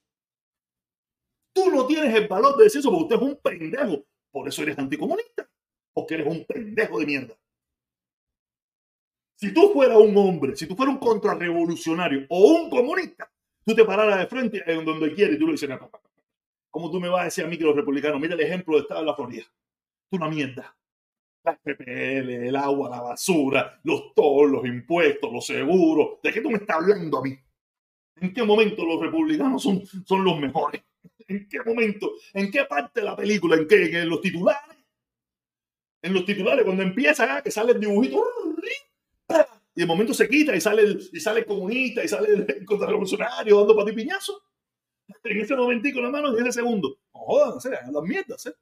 Tú no tienes el valor de decir eso porque usted es un pendejo. Por eso eres anticomunista. Porque eres un pendejo de mierda. Si tú fueras un hombre, si tú fueras un contrarrevolucionario o un comunista, tú te pararas de frente en donde quieres y tú le dices, ¿cómo tú me vas a decir a mí que los republicanos, mira el ejemplo de Estado de la Florida? Tú una mierda. Las PPL, el agua, la basura, los tollos, los impuestos, los seguros. ¿De qué tú me estás hablando a mí? ¿En qué momento los republicanos son, son los mejores? ¿En qué momento? ¿En qué parte de la película? ¿En qué? ¿En los titulares? En los titulares, cuando empieza, ah, que sale el dibujito, y de momento se quita y sale el, y sale comunista y sale el contrarrevolucionario dando para ti piñazo. En ese momentico, la mano, en ese segundo. No jodan, las mierdas, ¿eh?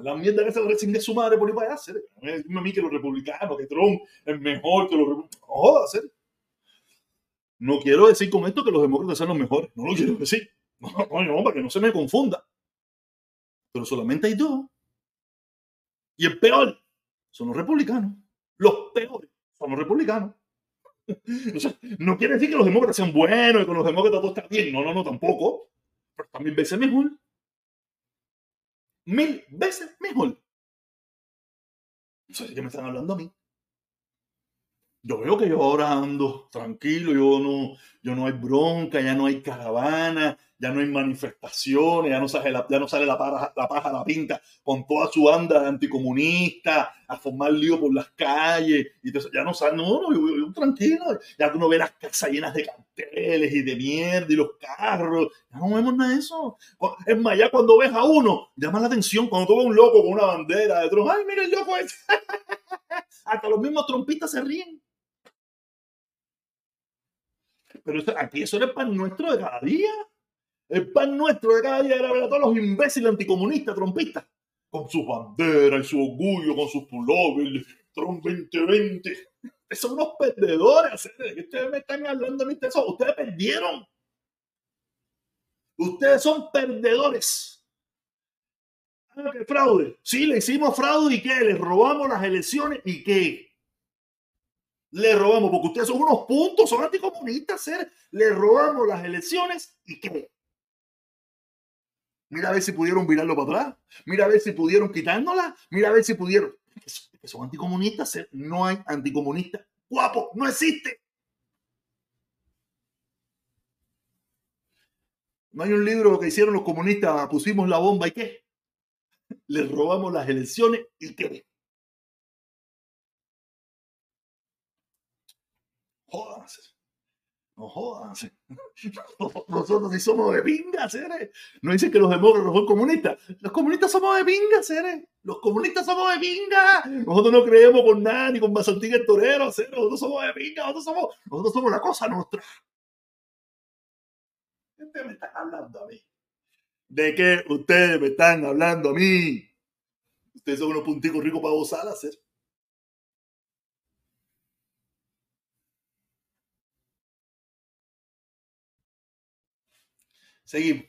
Las mierdas que se recién de su madre por ahí para allá, ¿eh? a mí que los republicanos, que Trump es mejor que los republicanos. No quiero decir con esto que los demócratas sean los mejores. No lo quiero decir. No, no, para que no se me confunda. Pero solamente hay dos. Y el peor son los republicanos. Los peores son los republicanos. no quiere decir que los demócratas sean buenos y que los demócratas todo está bien. No, no, no, tampoco. Pero también veces mejor. Mil veces mejor. No sé qué me están hablando a mí. Yo veo que yo ahora ando tranquilo, yo no, yo no hay bronca, ya no hay caravana, ya no hay manifestaciones, ya no sale la, ya no sale la, paja, la pinta con toda su banda anticomunista a formar lío por las calles. Y ya no sale, no, no, tranquilo. Ya tú no ves las casas llenas de carteles y de mierda y los carros. Ya no vemos nada de eso. Es más, ya cuando ves a uno, llama la atención cuando tú ves un loco con una bandera de Trump. ¡Ay, mira el loco ese! Hasta los mismos trompistas se ríen. Pero aquí eso era el pan nuestro de cada día. El pan nuestro de cada día era ver a todos los imbéciles anticomunistas, trompistas, con sus banderas y su orgullo, con sus pullovers, Trump 2020. Son unos perdedores. ¿De ustedes me están hablando a mí? Ustedes perdieron. Ustedes son perdedores. Ah, ¿qué fraude? Sí, le hicimos fraude y qué? Les robamos las elecciones y qué? Le robamos, porque ustedes son unos puntos, son anticomunistas, ¿eh? Le robamos las elecciones y qué? Mira a ver si pudieron virarlo para atrás. Mira a ver si pudieron quitárnosla. Mira a ver si pudieron. Eso, esos anticomunistas, ¿eh? no hay anticomunistas. Guapo, no existe. No hay un libro que hicieron los comunistas, pusimos la bomba y qué. Les robamos las elecciones y qué. Jodas. No jodanse. Nosotros sí somos de pingas, ¿eh? No dicen que los demócratas son comunistas. Los comunistas somos de pingas, ¿eh? Los comunistas somos de pingas. Nosotros no creemos con nada, ni con Basantín el torero, ¿eh? Nosotros somos de pingas. Nosotros somos, nosotros somos la cosa nuestra. ¿Qué me están hablando a mí? ¿De qué ustedes me están hablando a mí? Ustedes son unos punticos ricos para gozar, hacer. Seguimos.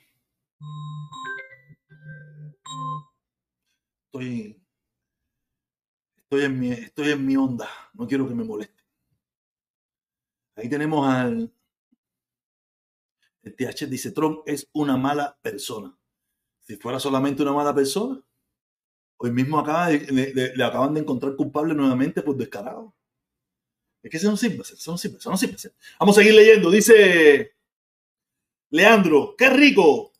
Estoy, estoy, en mi, estoy en mi onda. No quiero que me moleste. Ahí tenemos al. El TH dice: Trump es una mala persona. Si fuera solamente una mala persona, hoy mismo acaba le acaban de encontrar culpable nuevamente por descarado. Es que eso no sirve, eso no sirve, eso no. Vamos a seguir leyendo. Dice Leandro, qué rico.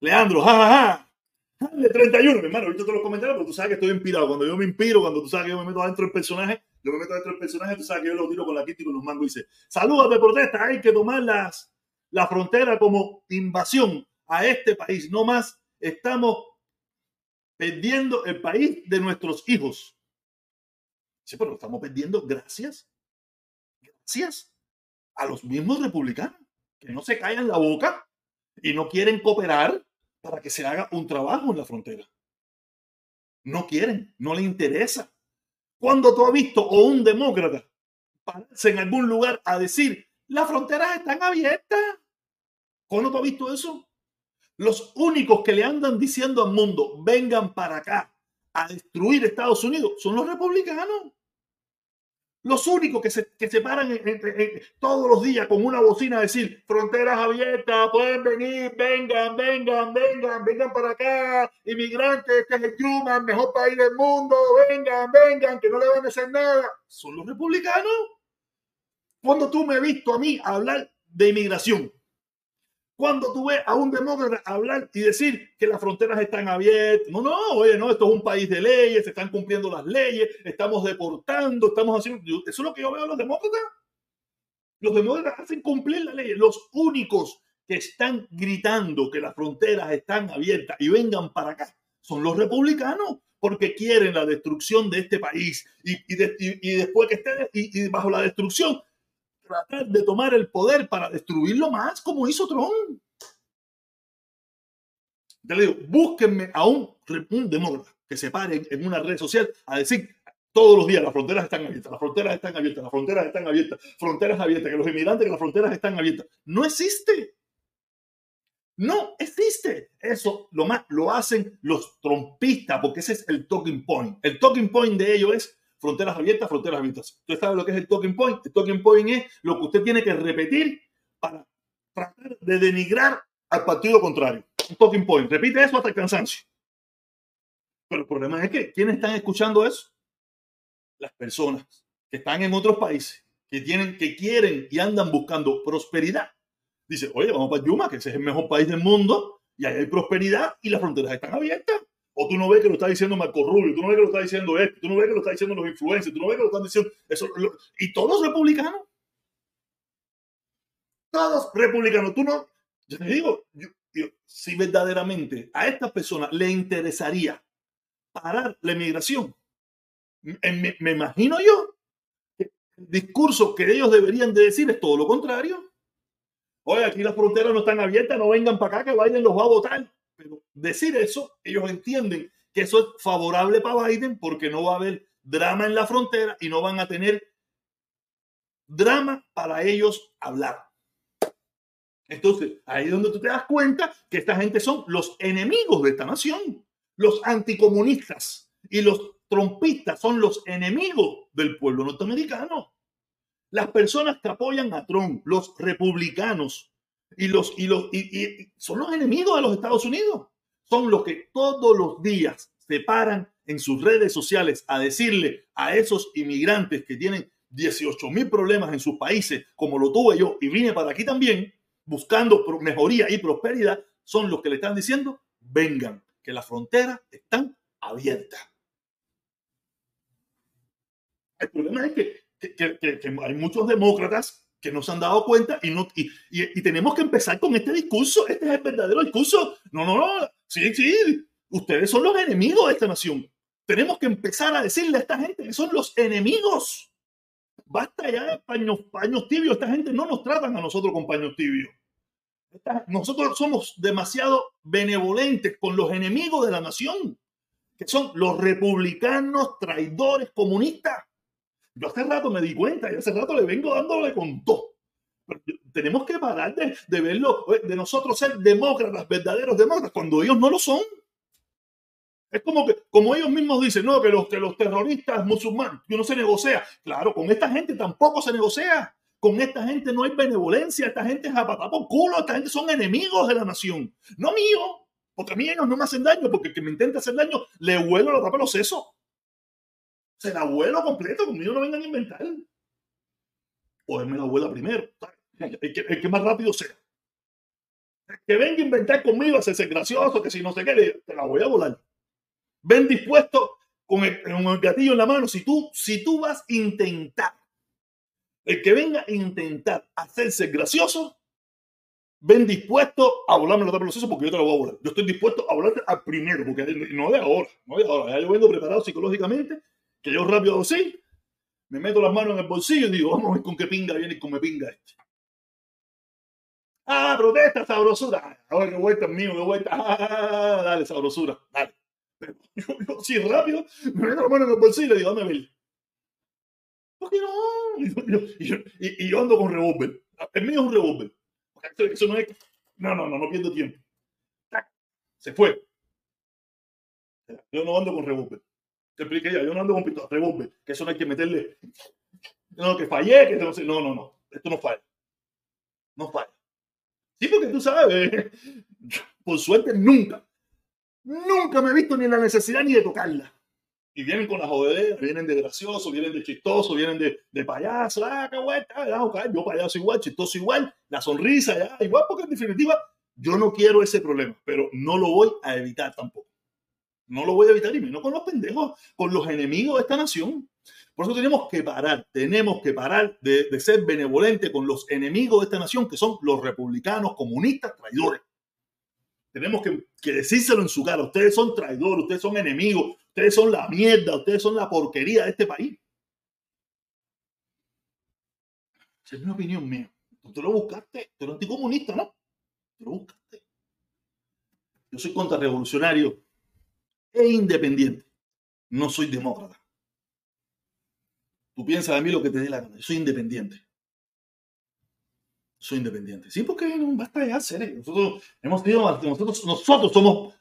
Leandro, jajaja. Ja, ja. De 31, mi hermano, visto todos los comentarios, pero tú sabes que estoy inspirado. Cuando yo me inspiro, cuando tú sabes que yo me meto adentro del personaje, yo me meto adentro del personaje, tú sabes que yo lo tiro con la quinta y con los mangos y dice, saludos de protesta, hay que tomar las, la frontera como invasión a este país. No más estamos perdiendo el país de nuestros hijos. Sí, pero lo estamos perdiendo gracias, gracias a los mismos republicanos que no se callan la boca y no quieren cooperar para que se haga un trabajo en la frontera. No quieren, no les interesa. Cuando tú has visto o un demócrata pararse en algún lugar a decir, las fronteras están abiertas? ¿Cuándo tú has visto eso? Los únicos que le andan diciendo al mundo, vengan para acá a destruir Estados Unidos, son los republicanos. Los únicos que se, que se paran todos los días con una bocina a decir, fronteras abiertas, pueden venir, vengan, vengan, vengan, vengan para acá, inmigrantes, este es el Yuma, el mejor país del mundo, vengan, vengan, que no le van a hacer nada. Son los republicanos. Cuando tú me has visto a mí hablar de inmigración, cuando tú ves a un demócrata hablar y decir que las fronteras están abiertas, no, no, oye, no, esto es un país de leyes, se están cumpliendo las leyes, estamos deportando, estamos haciendo. Eso es lo que yo veo a los demócratas. Los demócratas hacen cumplir la ley. Los únicos que están gritando que las fronteras están abiertas y vengan para acá son los republicanos, porque quieren la destrucción de este país y, y, después que esté y bajo la destrucción tratar de tomar el poder para destruirlo más, como hizo Trump. Te le digo, búsquenme a un, un demócrata que se pare en una red social a decir todos los días las fronteras están abiertas, las fronteras están abiertas, las fronteras están abiertas, fronteras abiertas, que los inmigrantes, que las fronteras están abiertas. No existe. No existe. Eso lo más lo hacen los trompistas, porque ese es el talking point. El talking point de ellos es fronteras abiertas, fronteras abiertas. Usted sabe lo que es el talking point. El talking point es lo que usted tiene que repetir para tratar de denigrar al partido contrario. Un talking point. Repite eso hasta el cansancio. Pero el problema es que, ¿quiénes están escuchando eso? Las personas que están en otros países, que, tienen, que quieren y andan buscando prosperidad. Dice, oye, vamos para Yuma, que ese es el mejor país del mundo, y ahí hay prosperidad y las fronteras están abiertas. O tú no ves que lo está diciendo Marco Rubio, tú no ves que lo está diciendo esto, tú no ves que lo está diciendo los influencers, tú no ves que lo están diciendo eso. y todos republicanos. Todos republicanos. Tú no. Yo te digo, si verdaderamente a estas personas le interesaría parar la emigración, me, me imagino yo que el discurso que ellos deberían de decir es todo lo contrario. Oye, aquí las fronteras no están abiertas, no vengan para acá que Biden los va a votar. Pero decir eso, ellos entienden que eso es favorable para Biden porque no va a haber drama en la frontera y no van a tener drama para ellos hablar. Entonces, ahí es donde tú te das cuenta que esta gente son los enemigos de esta nación. Los anticomunistas y los trompistas son los enemigos del pueblo norteamericano. Las personas que apoyan a Trump, los republicanos, y, los, y, los, y, son los enemigos de los Estados Unidos. Son los que todos los días se paran en sus redes sociales a decirle a esos inmigrantes que tienen 18 mil problemas en sus países, como lo tuve yo y vine para aquí también, buscando mejoría y prosperidad, son los que le están diciendo, vengan, que las fronteras están abiertas. El problema es que- que hay muchos demócratas que no se han dado cuenta y, no, y, y- y tenemos que empezar con este discurso. Este es el verdadero discurso. No, no, no. Sí, sí. Ustedes son los enemigos de esta nación. Tenemos que empezar a decirle a esta gente que son los enemigos. Basta ya de paños, paños tibios. Esta gente no nos tratan a nosotros con paños tibios. Esta- nosotros somos demasiado benevolentes con los enemigos de la nación, que son los republicanos traidores comunistas. Yo hace rato me di cuenta, y hace rato le vengo dándole con todo. Tenemos que parar de, de verlo, de nosotros ser demócratas, verdaderos demócratas, cuando ellos no lo son. Es como que, como ellos mismos dicen, no, que los, que los terroristas musulmanes, que no se negocia. Claro, con esta gente tampoco se negocia. Con esta gente no hay benevolencia, esta gente es a patar por culo, esta gente son enemigos de la nación, no mío, porque a mí ellos no me hacen daño, porque el que me intenta hacer daño le huelo la tapa los sesos. Se la vuelo completo, conmigo no vengan a inventar. O él me la vuela primero. El que, el que más rápido sea. El que venga a inventar conmigo, hacerse gracioso, que si no sé qué, te la voy a volar. Ven dispuesto con el, con el gatillo en la mano. Si tú, si tú vas a intentar, el que venga a intentar hacerse gracioso, ven dispuesto a volarme la tapa de los porque yo te la voy a volar. Yo estoy dispuesto a volarte al primero, porque no de ahora, no de ahora. Ya yo vengo preparado psicológicamente, que yo rápido así, me meto las manos en el bolsillo y digo, vamos a ver con qué pinga viene y con qué pinga este. Ah, protesta, sabrosura. Ah, Ahora qué vuelta es mío, qué vuelta. Ah, dale, sabrosura, dale. Pero yo, así rápido, me meto las manos en el bolsillo y digo, dame ver. ¿Por qué no? Y yo, ando con revólver. El mío es un revólver. Eso, no es. No, no, no, no pierdo tiempo. Se fue. Yo no ando con revólver. Te expliqué ya, yo no ando con pistola, revólver. Que eso no hay que meterle. No, que fallé, que no sé. No, no, no. Esto no falla. No falla. Sí, porque tú sabes, por suerte nunca, nunca me he visto ni la necesidad ni de tocarla. Y vienen con la jodedera, vienen de gracioso, vienen de chistoso, vienen de, de payaso. Ah, qué ok, yo payaso igual, chistoso igual, la sonrisa ya, igual, porque en definitiva yo no quiero ese problema, pero no lo voy a evitar tampoco. No lo voy a evitar y menos con los pendejos, con los enemigos de esta nación. Por eso tenemos que parar, tenemos que parar de, ser benevolentes con los enemigos de esta nación, que son los republicanos, comunistas, traidores. Tenemos que, que decírselo en su cara. Ustedes son traidores, ustedes son enemigos, ustedes son la mierda, ustedes son la porquería de este país. Esa es mi opinión mía. Tú lo buscaste, tú eres anticomunista, ¿no? Tú lo buscaste. Yo soy contrarrevolucionario e independiente. No soy demócrata. Tú piensas de mí lo que te dé la gana. Soy independiente. Soy independiente. Sí, porque no basta ya ser. Nosotros hemos tenido, nosotros, nosotros somos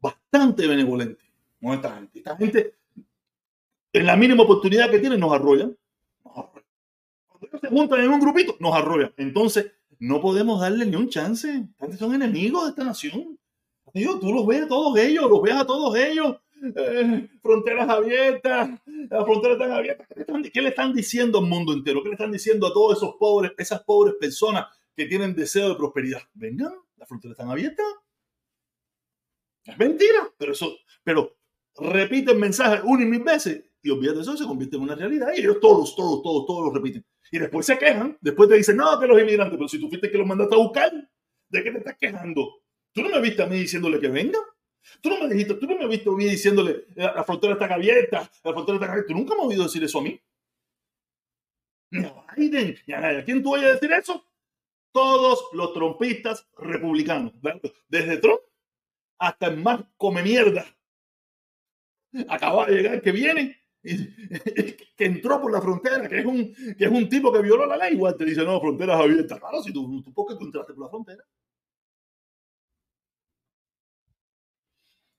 bastante benevolentes con esta gente. Esta gente, en la mínima oportunidad que tienen, nos arrollan. Nos arrollan. Cuando se juntan en un grupito, nos arrollan. Entonces, no podemos darle ni un chance. Son enemigos de esta nación. Digo, tú los ves a todos ellos, los ves a todos ellos. eh, fronteras abiertas, las fronteras están abiertas. ¿Qué le, están, diciendo al mundo entero? ¿Qué le están diciendo a todos esos pobres, esas pobres personas que tienen deseo de prosperidad? Vengan, las fronteras están abiertas. Es mentira, pero eso, pero repiten mensajes una y mil veces y olvídate eso, se convierte en una realidad y ellos todos, todos, todos, todos lo repiten. Y después se quejan, después te dicen, no, que los inmigrantes, pero si tú fuiste que los mandaste a buscar, ¿de qué te estás quejando? ¿Tú no me viste a mí diciéndole que venga? Tú no me dijiste, tú no me has visto a mí diciéndole, la, la frontera está abierta, la frontera está abierta. Tú nunca me has oído decir eso a mí. Ni a Biden, ni a nadie. ¿A quién tú vayas a decir eso? Todos los trompistas republicanos. Desde Trump hasta el más come mierda. Acaba de llegar que viene, que entró por la frontera, que es un, que es un tipo que violó la ley. Igual te dice, no, fronteras abiertas. Claro, si tú, tú ¿por qué tú entraste por la frontera?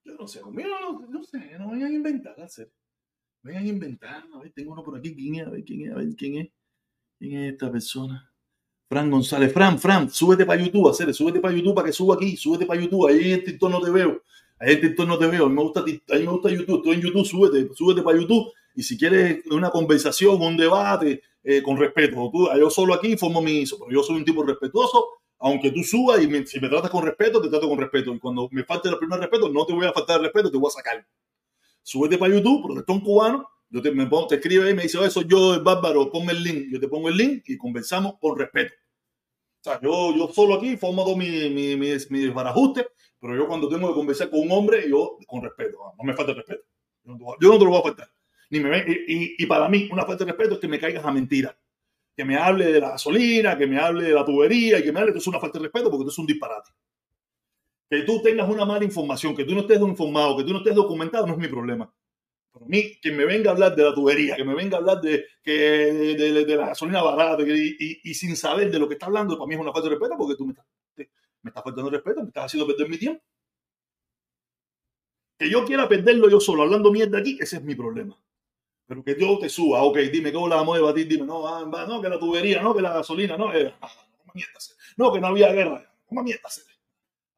Yo no sé, conmigo no, no sé, no vayan a inventar, hacer. Vengan a inventar, a ver, tengo uno por aquí, ¿quién es? A ver, ¿quién es? A ver, ¿quién es? ¿Quién es esta persona? Fran González, Fran, Fran, súbete para YouTube, hacer, súbete para YouTube para que suba aquí, súbete para YouTube, ahí en TikTok no te veo, ahí en TikTok no te veo, a mí me gusta, a mí me gusta YouTube, estoy en YouTube, súbete, súbete para YouTube, y si quieres una conversación, un debate, eh, con respeto, tú, yo solo aquí formo mi ISO, pero yo soy un tipo respetuoso, aunque tú subas y me, si me tratas con respeto, te trato con respeto. Y cuando me falte el primer respeto, no te voy a faltar el respeto, te voy a sacar. Súbete para YouTube, protestón cubano, Yo te, me pongo, te escribe y me dice, eso yo, es bárbaro, ponme el link. Yo te pongo el link y conversamos con respeto. O sea, yo, yo solo aquí formo mi, mi, mi, mi pero yo cuando tengo que conversar con un hombre, yo con respeto, no me falta respeto. Yo no, te lo voy a faltar. Ni me, y, y, para mí, una falta de respeto es que me caigas a mentira. Que me hable de la gasolina, que me hable de la tubería y que me hable, eso es una falta de respeto porque eso es un disparate. Que tú tengas una mala información, que tú no estés informado, que tú no estés documentado, no es mi problema. Para mí, que me venga a hablar de la tubería, que me venga a hablar de, que, de, la gasolina barata y, sin saber de lo que está hablando, para mí es una falta de respeto porque tú me estás, me estás faltando respeto, me estás haciendo perder mi tiempo. Que yo quiera perderlo yo solo, hablando mierda aquí, ese es mi problema. Pero que yo te suba, ok, dime cómo la vamos a debatir, dime, no, va, no, que la tubería, no, que la gasolina, no, eh, no, no, que no había guerra, no mierda,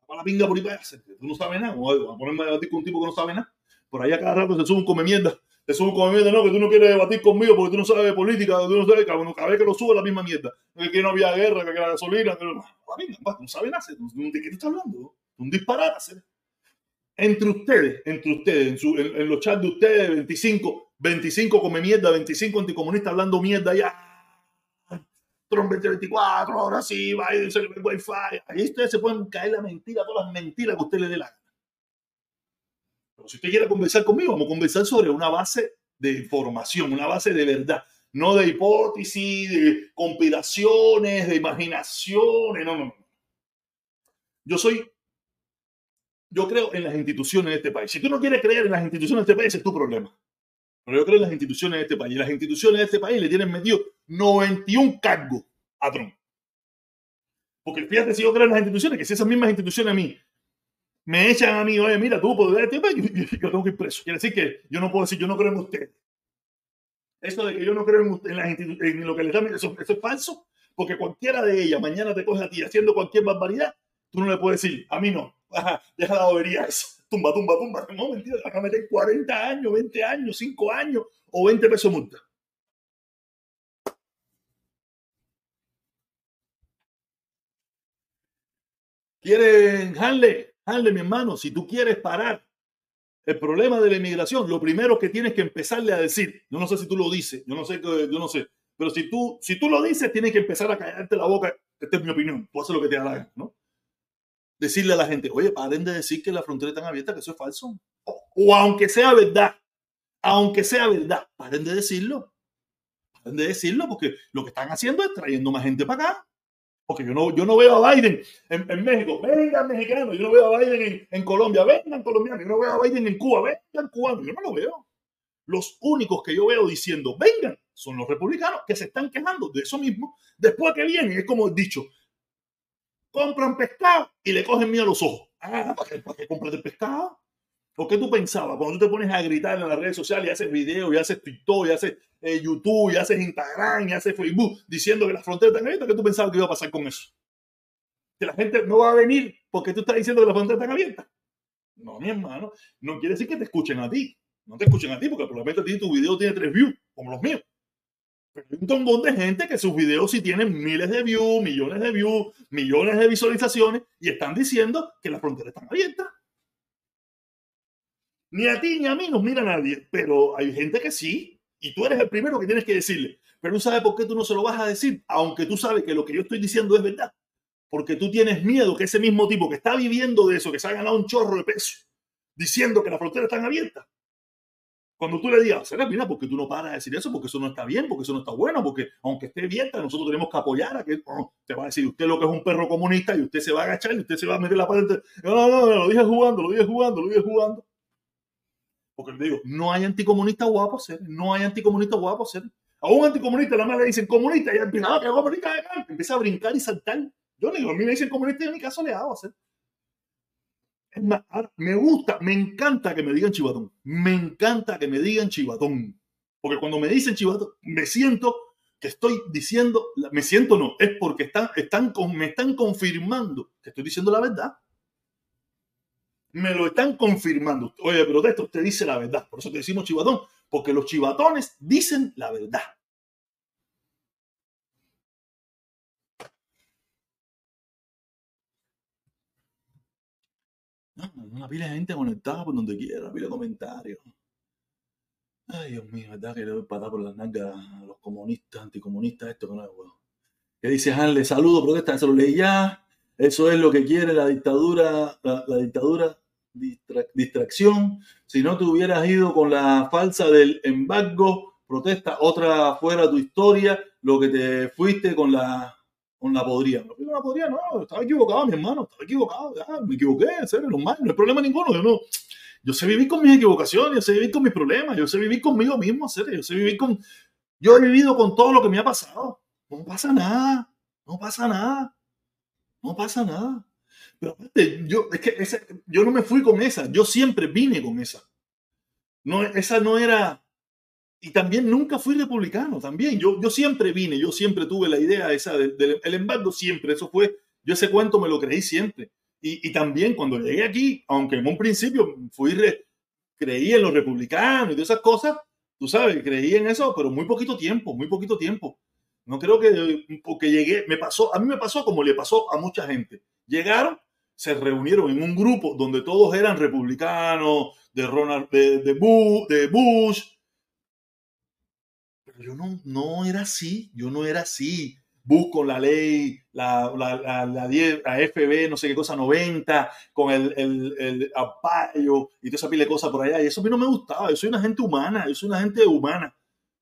para la pinga por ahí para allá, tú no sabes nada, vamos a ponerme a debatir con un tipo que no sabe nada. Por ahí a cada rato se sube un come mierda, te sube un come mierda, no, que tú no quieres debatir conmigo porque tú no sabes de política, tú no sabes, cabrón, cada vez que lo sube la misma mierda, que no había guerra, que la gasolina, que no, tú no sabes nada, ¿de qué tú estás hablando? Un disparate, entre ustedes, entre ustedes, en, los chats de ustedes, 25, 25 come mierda, 25 anticomunistas hablando mierda ya. Trump 2024, ahora sí, Biden se ve wifi. Ahí ustedes se pueden caer la mentira, todas las mentiras que usted le dé la gana. Si usted quiere conversar conmigo, vamos a conversar sobre una base de información, una base de verdad, no de hipótesis, de conspiraciones, de imaginaciones, no, no. Yo soy yo creo en las instituciones de este país. Si tú no quieres creer en las instituciones de este país, es tu problema. Pero yo creo en las instituciones de este país. Y las instituciones de este país le tienen metido 91 cargos a Trump. Porque fíjate si yo creo en las instituciones, que si esas mismas instituciones a mí me echan a mí, oye, mira, tú país, yo, yo, tengo que ir preso. Quiere decir que yo no puedo decir, yo no creo en usted. Eso de que yo no creo en, usted, en, las en lo que le están eso, eso es falso. Porque cualquiera de ellas mañana te coge a ti haciendo cualquier barbaridad, tú no le puedes decir, a mí no deja la bobería eso. Tumba, tumba, tumba. No, mentira, te vas a meter 40 años, 20 años, 5 años o 20 pesos multa. ¿Quieren, Hanley? Hanley, mi hermano, si tú quieres parar el problema de la inmigración, lo primero que tienes que empezarle a decir, yo no sé si tú lo dices, yo no sé, yo no sé, pero si tú, si tú lo dices, tienes que empezar a callarte la boca. Esta es mi opinión, tú haces lo que te haga, ¿no? Decirle a la gente, oye, paren de decir que la frontera está abierta, que eso es falso. O, aunque sea verdad, aunque sea verdad, paren de decirlo. Paren de decirlo porque lo que están haciendo es trayendo más gente para acá. Porque yo no, yo no veo a Biden en, México, vengan mexicanos, yo no veo a Biden en, en, Colombia, vengan colombianos, yo no veo a Biden en Cuba, vengan cubanos, yo no lo veo. Los únicos que yo veo diciendo vengan son los republicanos que se están quejando de eso mismo después que vienen. Es como dicho, compran pescado y le cogen miedo a los ojos. Ah, ¿para qué, para qué compras el pescado? ¿Por qué tú pensabas cuando tú te pones a gritar en las redes sociales y haces videos y haces TikTok y haces eh, YouTube y haces Instagram y haces Facebook diciendo que las fronteras están abiertas? ¿Qué tú pensabas que iba a pasar con eso? Que la gente no va a venir porque tú estás diciendo que las fronteras están abiertas. No, mi hermano. No quiere decir que te escuchen a ti. No te escuchen a ti porque probablemente a ti tu video tiene tres views, como los míos. Hay un montón de gente que sus videos sí tienen miles de views, millones de views, millones de visualizaciones y están diciendo que las fronteras están abiertas. Ni a ti ni a mí nos mira nadie, pero hay gente que sí, y tú eres el primero que tienes que decirle. Pero tú sabes por qué tú no se lo vas a decir, aunque tú sabes que lo que yo estoy diciendo es verdad. Porque tú tienes miedo que ese mismo tipo que está viviendo de eso, que se ha ganado un chorro de peso, diciendo que las fronteras están abiertas, cuando tú le digas, será mira, porque tú no paras de decir eso, porque eso no está bien, porque eso no está bueno, porque aunque esté abierta, nosotros tenemos que apoyar a que te va a decir usted lo que es un perro comunista y usted se va a agachar y usted se va a meter la parte. No, no, no, lo dije jugando, lo dije jugando, lo dije jugando. Porque le digo, no hay anticomunista guapo ser, no hay anticomunista guapo ser. A un anticomunista nada más le dicen comunista y empieza, ah, que comunista, empieza a brincar y saltar. Yo le digo, a mí me dicen comunista y en mi caso le hago hacer me gusta, me encanta que me digan chivatón. Me encanta que me digan chivatón. Porque cuando me dicen chivatón, me siento que estoy diciendo, me siento no, es porque están, están, me están confirmando que estoy diciendo la verdad. Me lo están confirmando. Oye, pero de esto usted dice la verdad. Por eso te decimos chivatón, porque los chivatones dicen la verdad. Una pila de gente conectada por donde quiera, pila de comentarios. Ay, Dios mío, ¿verdad? Que le doy patada por las nalgas a los comunistas, anticomunistas, esto que no es bueno. Que dice le saludo, protesta, se lo leí ya. Eso es lo que quiere la dictadura, la, dictadura, distracción. Si no te hubieras ido con la falsa del embargo, protesta, otra fuera tu historia, lo que te fuiste con la con la podría. No la podría, no, estaba equivocado, mi hermano, estaba equivocado, ya, me equivoqué, en serio, normal, no hay problema ninguno, yo no, yo sé vivir con mis equivocaciones, yo sé vivir con mis problemas, yo sé vivir conmigo mismo, serio, yo sé vivir con... Yo he vivido con todo lo que me ha pasado. No pasa nada, no pasa nada, no pasa nada. Pero aparte, yo, es que yo no me fui con esa, yo siempre vine con esa. No, esa no era... Y también nunca fui republicano, también. Yo, yo siempre vine, yo siempre tuve la idea esa del, embargo, siempre. Eso fue, yo ese cuento me lo creí siempre. Y, también cuando llegué aquí, aunque en un principio fui creí en los republicanos y de esas cosas, tú sabes, creí en eso, pero muy poquito tiempo, muy poquito tiempo. No creo que porque llegué, me pasó, a mí me pasó como le pasó a mucha gente. Llegaron, se reunieron en un grupo donde todos eran republicanos, de Ronald, de, de, Bush, de Bush. Pero yo no, no era así, yo no era así busco la ley, la, la, la, la, FB, no sé qué cosa, 90, con el, el, el apayo y toda esa pila de cosas por allá. Y eso a mí no me gustaba. Yo soy una gente humana, yo soy una gente humana.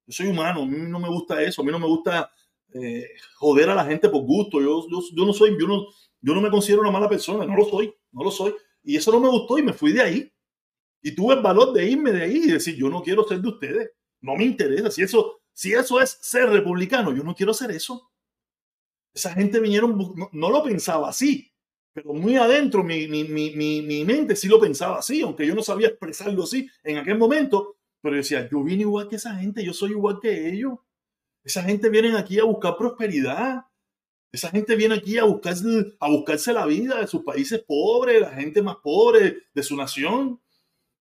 Yo soy humano, a mí no me gusta eso, a mí no me gusta eh, joder a la gente por gusto. Yo, yo, yo, no soy, yo no, yo no me considero una mala persona, no lo soy, no lo soy. Y eso no me gustó y me fui de ahí. Y tuve el valor de irme de ahí y decir, yo no quiero ser de ustedes, no me interesa. Si eso, si eso es ser republicano, yo no quiero ser eso esa gente vinieron, no, lo pensaba así, pero muy adentro mi, mi, mi, mi, mente sí lo pensaba así, aunque yo no sabía expresarlo así en aquel momento, pero decía, yo vine igual que esa gente, yo soy igual que ellos. Esa gente viene aquí a buscar prosperidad. Esa gente viene aquí a, buscar, a buscarse la vida de sus países pobres, la gente más pobre de su nación.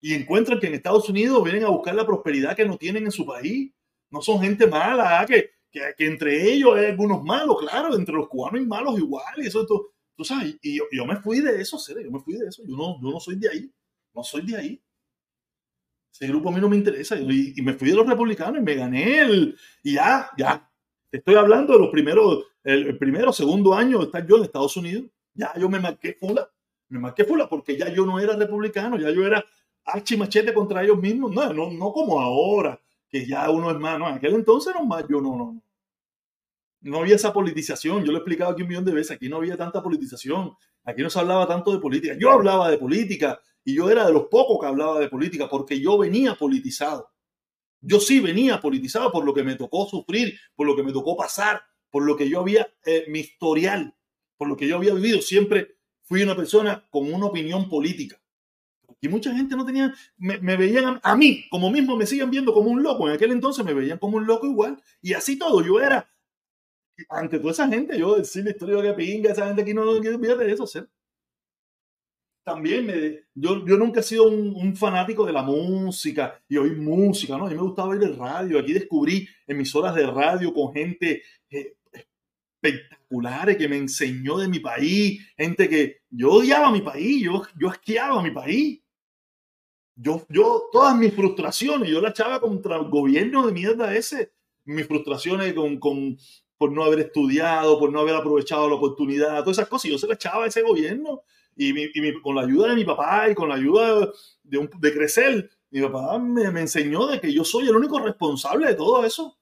Y encuentran que en Estados Unidos vienen a buscar la prosperidad que no tienen en su país. No son gente mala, ¿ah? que que, entre ellos hay algunos malos, claro, entre los cubanos hay malos igual, y eso, tú, tú sabes, y yo, me fui de eso, serio, yo me fui de eso, yo no, yo no soy de ahí, no soy de ahí. Ese grupo a mí no me interesa, y, me fui de los republicanos y me gané el, y ya, ya, estoy hablando de los primeros, el, primero, segundo año de estar yo en Estados Unidos, ya yo me marqué fula, me marqué fula porque ya yo no era republicano, ya yo era archimachete contra ellos mismos, no, no, no como ahora, que ya uno es más, no, en aquel entonces no más, yo no, no, no había esa politización. Yo lo he explicado aquí un millón de veces. Aquí no había tanta politización. Aquí no se hablaba tanto de política. Yo hablaba de política y yo era de los pocos que hablaba de política porque yo venía politizado. Yo sí venía politizado por lo que me tocó sufrir, por lo que me tocó pasar, por lo que yo había, eh, mi historial, por lo que yo había vivido. Siempre fui una persona con una opinión política. Y mucha gente no tenía, me, me veían a, a, mí, como mismo me siguen viendo como un loco. En aquel entonces me veían como un loco igual. Y así todo, yo era ante toda esa gente, yo decir la historia que pinga, esa gente aquí no, no quiere de eso. También me, yo, yo nunca he sido un, un, fanático de la música y oír música, ¿no? A mí me gustaba oír el radio. Aquí descubrí emisoras de radio con gente eh, espectaculares que me enseñó de mi país, gente que yo odiaba mi país, yo, yo asqueaba mi país. Yo, yo, todas mis frustraciones, yo la echaba contra el gobierno de mierda ese, mis frustraciones con, con, por no haber estudiado, por no haber aprovechado la oportunidad, todas esas cosas. Yo se la echaba a ese gobierno y, con la ayuda de mi papá y con la ayuda de, de crecer, mi papá me, me, enseñó de que yo soy el único responsable de todo eso.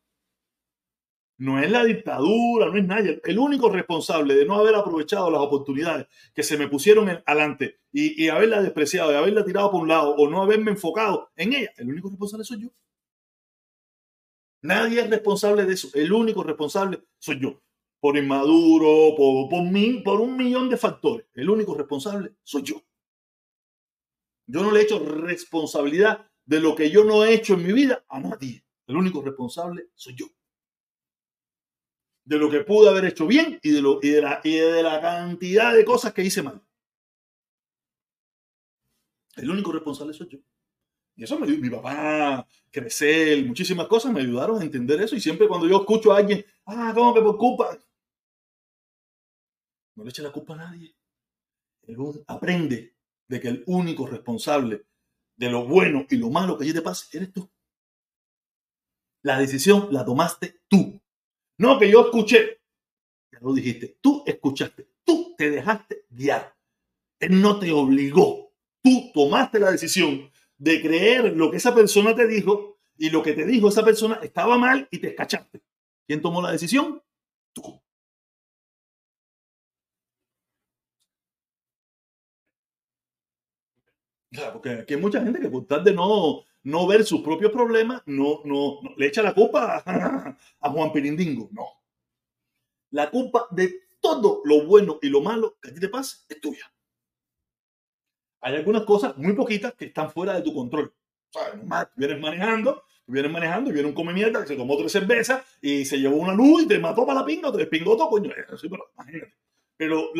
No es la dictadura, no es nadie. El único responsable de no haber aprovechado las oportunidades que se me pusieron adelante y, haberla despreciado y haberla tirado por un lado o no haberme enfocado en ella, el único responsable soy yo. Nadie es responsable de eso. El único responsable soy yo. Por inmaduro, por, por, mí, por un millón de factores. El único responsable soy yo. Yo no le he hecho responsabilidad de lo que yo no he hecho en mi vida a nadie. El único responsable soy yo. De lo que pude haber hecho bien y de, lo, y de, la, y de la cantidad de cosas que hice mal. El único responsable soy yo. Y eso me mi papá, crecer, muchísimas cosas me ayudaron a entender eso. Y siempre cuando yo escucho a alguien, ah, ¿cómo que por culpa? No le eche la culpa a nadie. aprende de que el único responsable de lo bueno y lo malo que allí te pase eres tú. La decisión la tomaste tú. No que yo escuché. Ya lo dijiste. Tú escuchaste. Tú te dejaste guiar. Él no te obligó. Tú tomaste la decisión de creer lo que esa persona te dijo y lo que te dijo esa persona estaba mal y te escachaste. ¿Quién tomó la decisión? Tú. porque aquí hay mucha gente que por tal de no, no ver sus propios problemas, no, no, le echa la culpa a, a Juan Pirindingo. No. La culpa de todo lo bueno y lo malo que a ti te pasa es tuya. Hay algunas cosas, muy poquitas, que están fuera de tu control. Sea, vienes manejando, vienes manejando y viene un come mierda que se tomó tres cervezas y se llevó una luz y te mató para la pinga te despingó todo, coño. Sí, pero imagínate. Pero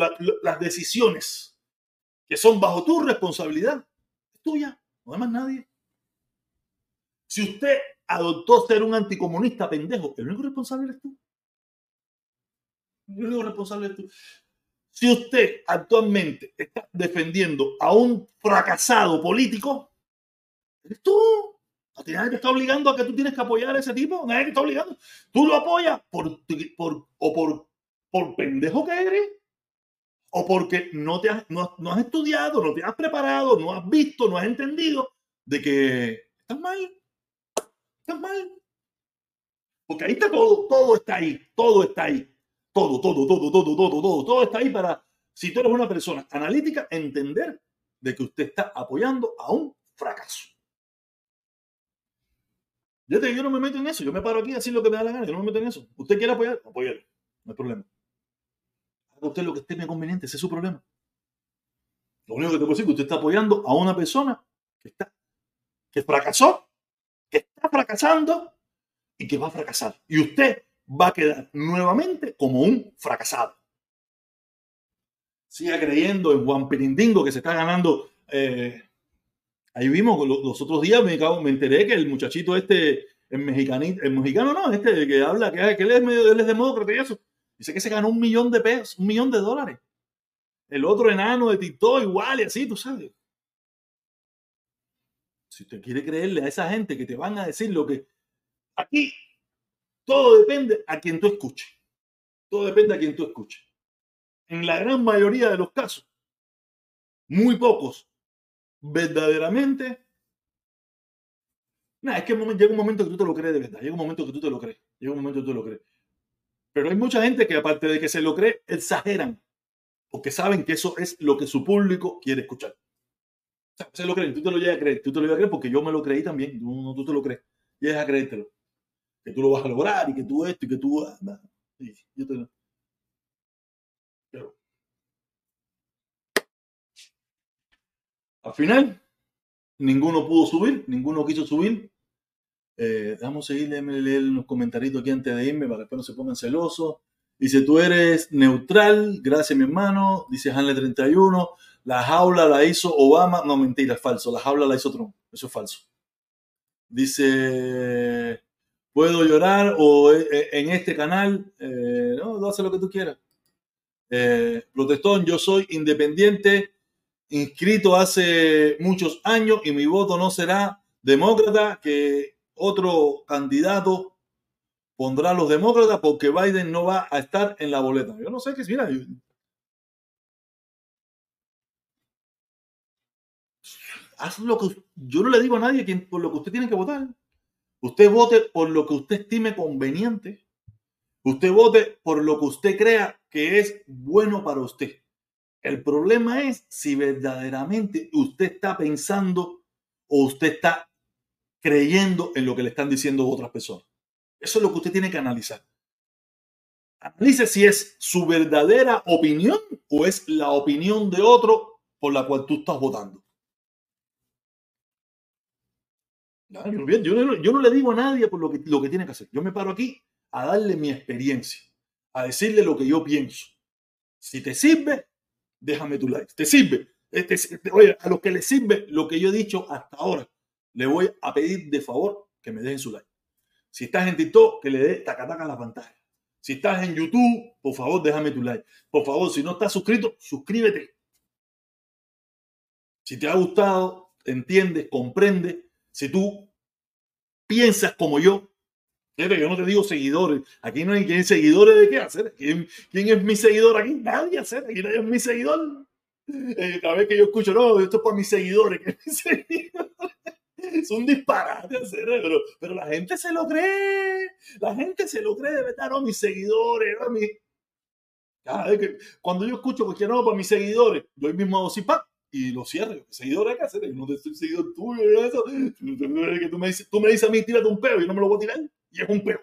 las decisiones que son bajo tu responsabilidad es tuya, no hay más nadie. Si usted adoptó ser un anticomunista pendejo, el único responsable eres tú. El único responsable eres tú. Si usted actualmente está defendiendo a un fracasado político, eres tú. Nadie te está obligando a que tú tienes que apoyar a ese tipo. Nadie te está obligando. Tú lo apoyas por, por, o por, por pendejo que eres, o porque no, te has, no, has estudiado, no te has preparado, no has visto, no has entendido de que estás mal. Estás mal. Porque ahí está todo, todo está ahí, todo está ahí. Todo, todo, todo, todo, todo, todo, todo está ahí para, si tú eres una persona analítica, entender de que usted está apoyando a un fracaso. Yo, te, yo no me meto en eso, yo me paro aquí a lo que me da la gana, yo no me meto en eso. ¿Usted quiere apoyar? Apoyarlo, no hay problema. Haga usted lo que esté conveniente, ese es su problema. Lo único que te puedo decir es que usted está apoyando a una persona que está, que fracasó, que está fracasando y que va a fracasar. Y usted va a quedar nuevamente como un fracasado. Siga creyendo en Juan Pirindingo que se está ganando. Eh, ahí vimos los, otros días, me, enteré que el muchachito este, el, el mexicano no, este que habla que, es medio, él es demócrata y eso, dice que se ganó un millón de pesos, un millón de dólares. El otro enano de TikTok igual y así, tú sabes. Si usted quiere creerle a esa gente que te van a decir lo que... Aquí todo depende a quien tú escuches. Todo depende a quien tú escuches. En la gran mayoría de los casos, muy pocos verdaderamente. Nada, es que llega un momento que tú te lo crees de verdad. Llega un momento que tú te lo crees. Llega un momento que tú te lo crees. Pero hay mucha gente que aparte de que se lo cree, exageran. Porque saben que eso es lo que su público quiere escuchar. O sea, se lo creen. Tú te lo llegas a creer. Tú te lo llegas a creer porque yo me lo creí también. Tú, tú te lo crees. Llegas a creértelo que tú lo vas a lograr y que tú esto y que tú... yo te... Al final, ninguno pudo subir, ninguno quiso subir. Eh, vamos a seguir, leer los comentarios aquí antes de irme para que después no se pongan celosos. Dice, tú eres neutral, gracias mi hermano. Dice Hanle31, la jaula la hizo Obama. No, mentira, es falso. La jaula la hizo Trump. Eso es falso. Dice puedo llorar o eh, eh, en este canal, eh, no, hace lo que tú quieras. protestón, yo soy independiente, inscrito hace muchos años y mi voto no será demócrata, que otro candidato pondrá los demócratas porque Biden no va a estar en la boleta. Yo no sé qué, mira, yo, haz lo que yo no le digo a nadie por lo que usted tiene que votar. Usted vote por lo que usted estime conveniente. Usted vote por lo que usted crea que es bueno para usted. El problema es si verdaderamente usted está pensando o usted está creyendo en lo que le están diciendo otras personas. Eso es lo que usted tiene que analizar. Analice si es su verdadera opinión o es la opinión de otro por la cual tú estás votando. Yo, no, le digo a nadie por lo que, tiene que hacer. Yo me paro aquí a darle mi experiencia, a decirle lo que yo pienso. Si te sirve, déjame tu like. ¿Te sirve? Este, este, oye, a los que les sirve lo que yo he dicho hasta ahora, le voy a pedir de favor que me dejen su like. Si estás en TikTok, que le dé tacataca a la pantalla. Si estás en YouTube, por favor, déjame tu like. Por favor, si no estás suscrito, suscríbete. Si te ha gustado, entiendes, comprende, si tú piensas como yo, yo no te digo seguidores. Aquí no hay quien seguidores de qué hacer. ¿Quién, es mi seguidor aquí? Nadie hacer. Aquí nadie es mi seguidor. Eh, cada vez que yo escucho, no, esto es para mis seguidores. Que mis seguidores. Es un disparate hacer, pero, pero la gente se lo cree. La gente se lo cree de verdad. No, mis seguidores, no, mis... Cada vez que, cuando yo escucho que no, para mis seguidores, yo mismo hago pa y lo cierro. Seguidor hacer, yo no te estoy seguidor tuyo, eso. Que tú me dices, tú me dices a mí, tírate un peo y no me lo voy a tirar y es un peo.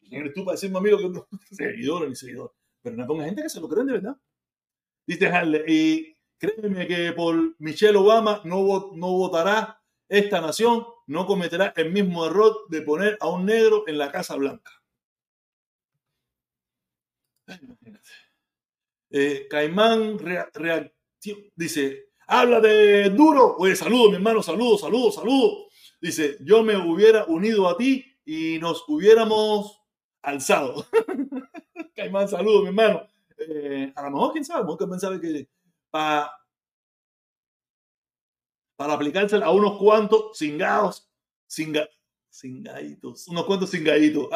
¿Quién eres tú para decirme a que no? Seguidor ni seguidor. Pero no ponga gente que se lo creen de verdad. Dice Harley, y créeme que por Michelle Obama no, votará esta nación, no cometerá el mismo error de poner a un negro en la Casa Blanca. Eh, Caimán dice, habla de duro. Oye, saludo, mi hermano, saludo, saludo, saludo. Dice, yo me hubiera unido a ti y nos hubiéramos alzado. Caimán, saludos, mi hermano. Eh, a lo mejor, quién sabe, que pensaba que para, para aplicarse a unos cuantos cingados, cinga, cingaditos, unos cuantos cingaditos.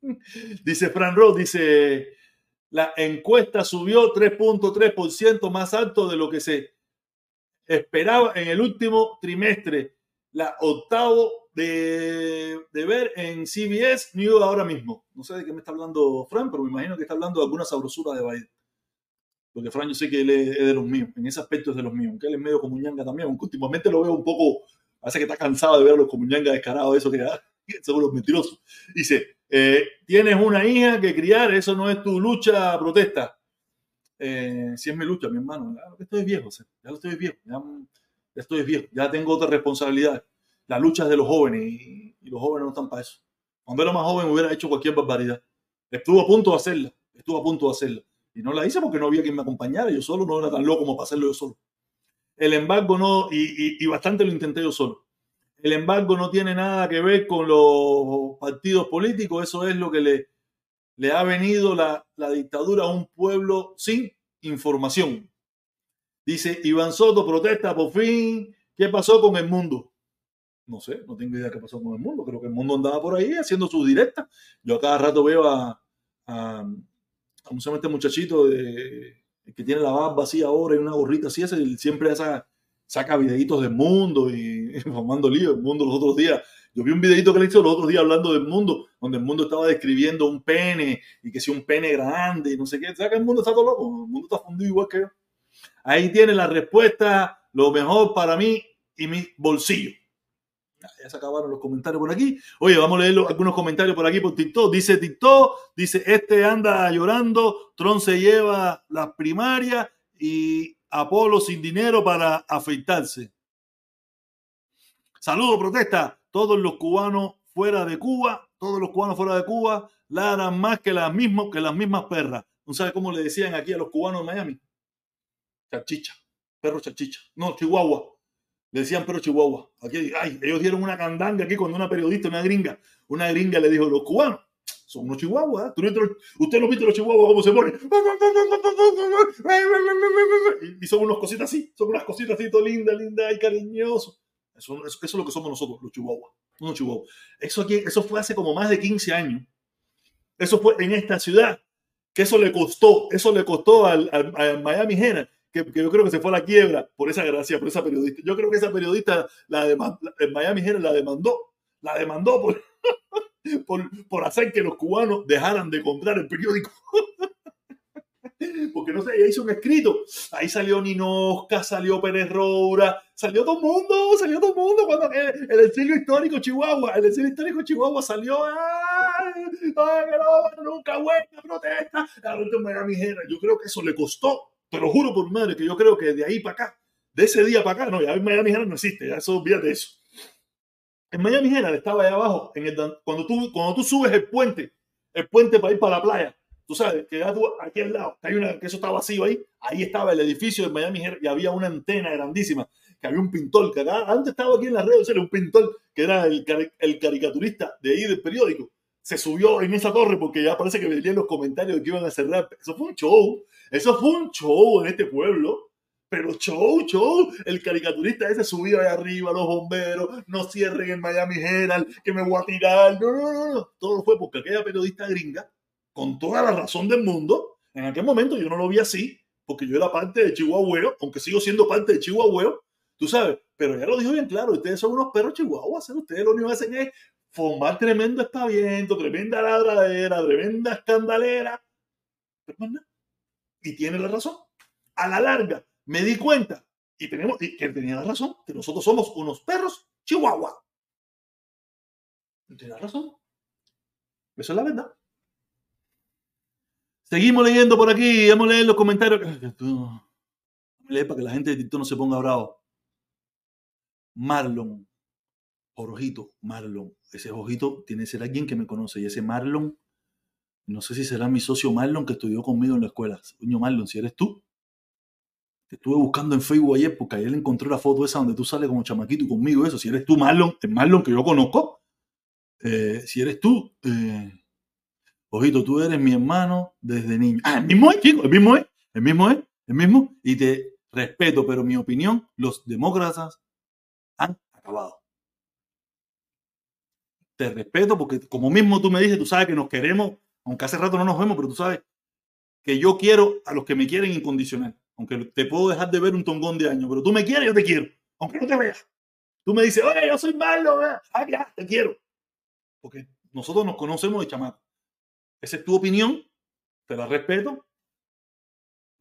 dice Fran Ross, dice, la encuesta subió 3.3% más alto de lo que se esperaba en el último trimestre, la octavo de, ver en CBS News ahora mismo. No sé de qué me está hablando Fran, pero me imagino que está hablando de alguna sabrosura de Biden. Porque Fran yo sé que él es, de los míos, en ese aspecto es de los míos, aunque él es medio comuñanga también, aunque últimamente lo veo un poco, parece que está cansado de ver a los comuñangas descarados, eso que son los mentirosos. Dice, eh, tienes una hija que criar, eso no es tu lucha, protesta. Eh, si es mi lucha, mi hermano, ya estoy viejo, ya estoy viejo, ya, ya estoy viejo, ya tengo otra responsabilidad la lucha es de los jóvenes y, los jóvenes no están para eso. Cuando era más joven hubiera hecho cualquier barbaridad. Estuvo a punto de hacerla, estuvo a punto de hacerla. Y no la hice porque no había quien me acompañara. Yo solo no era tan loco como para hacerlo yo solo. El embargo no, y, bastante lo intenté yo solo. El embargo no tiene nada que ver con los partidos políticos. Eso es lo que le, le ha venido la, la dictadura a un pueblo sin información. Dice Iván Soto, protesta por fin. ¿Qué pasó con el mundo? no sé, no tengo idea qué pasó con el mundo. Creo que el mundo andaba por ahí haciendo sus directas. Yo a cada rato veo a, a, a este muchachito de, que tiene la barba así ahora y una gorrita así, ese, siempre saca, saca videitos del mundo y, formando lío del mundo los otros días. Yo vi un videito que le hizo los otros días hablando del mundo, donde el mundo estaba describiendo un pene y que si un pene grande y no sé qué. ¿Sabes que el mundo está todo loco? El mundo está fundido igual que yo. Ahí tiene la respuesta, lo mejor para mí y mi bolsillo. Ya se acabaron los comentarios por aquí. Oye, vamos a leer algunos comentarios por aquí por TikTok. Dice TikTok, dice, este anda llorando, Tron se lleva las primarias y Apolo sin dinero para afeitarse. Saludos, protesta. Todos los cubanos fuera de Cuba, todos los cubanos fuera de Cuba, ladran más que las mismas, que las mismas perras. ¿No sabes cómo le decían aquí a los cubanos de Miami? Chachicha, perro chachicha. No, chihuahua. Le decían pero Chihuahua. Aquí, ay, ellos dieron una candanga aquí cuando una periodista, una gringa, una gringa le dijo, los cubanos son unos chihuahuas. ¿eh? usted no viste los chihuahuas cómo se ponen. Y son unas cositas así, son unas cositas así, todo linda, linda y cariñoso. Eso, eso, es lo que somos nosotros, los chihuahuas. Unos chihuahuas. Eso, aquí, eso fue hace como más de 15 años. Eso fue en esta ciudad. Que eso le costó, eso le costó al, al, Miami Herald que, yo creo que se fue a la quiebra por esa gracia, por esa periodista. Yo creo que esa periodista, la en Miami Herald, la demandó, la demandó por, por, por, hacer que los cubanos dejaran de comprar el periódico. Porque no sé, ella hizo un escrito. Ahí salió Ninosca, salió Pérez Roura, salió todo el mundo, salió todo el mundo. Cuando el, exilio histórico Chihuahua, el exilio histórico Chihuahua salió. ¡Ay! ¡Ay, no, nunca buena protesta! Miami Herald. Yo creo que eso le costó te juro por madre que yo creo que de ahí para acá, de ese día para acá, no, ya Miami no existe, ya eso olvídate eso. En Miami Herald estaba allá abajo, en el, cuando, tú, cuando tú subes el puente, el puente para ir para la playa, tú sabes, que aquí al lado, que, hay una, que eso está vacío ahí, ahí estaba el edificio de Miami Herald y había una antena grandísima, que había un pintor, que acá, antes estaba aquí en las redes, era un pintor que era el, el caricaturista de ahí del periódico, se subió en esa torre porque ya parece que venían los comentarios de que iban a cerrar. Eso fue un show. Eso fue un show en este pueblo. Pero show, show. El caricaturista ese subió ahí arriba, los bomberos, no cierren el Miami Herald, que me voy a tirar. No, no, no, no. Todo fue porque aquella periodista gringa, con toda la razón del mundo, en aquel momento yo no lo vi así, porque yo era parte de Chihuahua, aunque sigo siendo parte de Chihuahua, tú sabes, pero ya lo dijo bien claro, ustedes son unos perros chihuahuas, ustedes lo único que hacen es formar tremendo espaviento, tremenda ladradera, tremenda escandalera. Y tiene la razón. A la larga, me di cuenta, y tenemos, que tenía la razón, que nosotros somos unos perros chihuahua. Tiene razón. Eso es la verdad. Seguimos leyendo por aquí, vamos a leer los comentarios. Leer para que la gente de TikTok no se ponga bravo. Marlon, Ojito, Marlon. Ese ojito tiene que ser alguien que me conoce. Y ese Marlon, no sé si será mi socio Marlon que estudió conmigo en la escuela. Coño, Marlon, si eres tú. Te estuve buscando en Facebook ayer porque ayer encontré la foto esa donde tú sales como chamaquito conmigo. Eso, si eres tú, Marlon, el Marlon que yo conozco. Eh, si eres tú, eh, ojito, tú eres mi hermano desde niño. Ah, el mismo es, chico, el mismo es, el mismo es, el mismo. Y te respeto, pero mi opinión, los demócratas han acabado te respeto porque como mismo tú me dices, tú sabes que nos queremos, aunque hace rato no nos vemos, pero tú sabes que yo quiero a los que me quieren incondicional. Aunque te puedo dejar de ver un tongón de años, pero tú me quieres, yo te quiero, aunque no te veas. Tú me dices, oye, yo soy malo, ah, ya, te quiero. Porque nosotros nos conocemos de chamaco. Esa es tu opinión, te la respeto,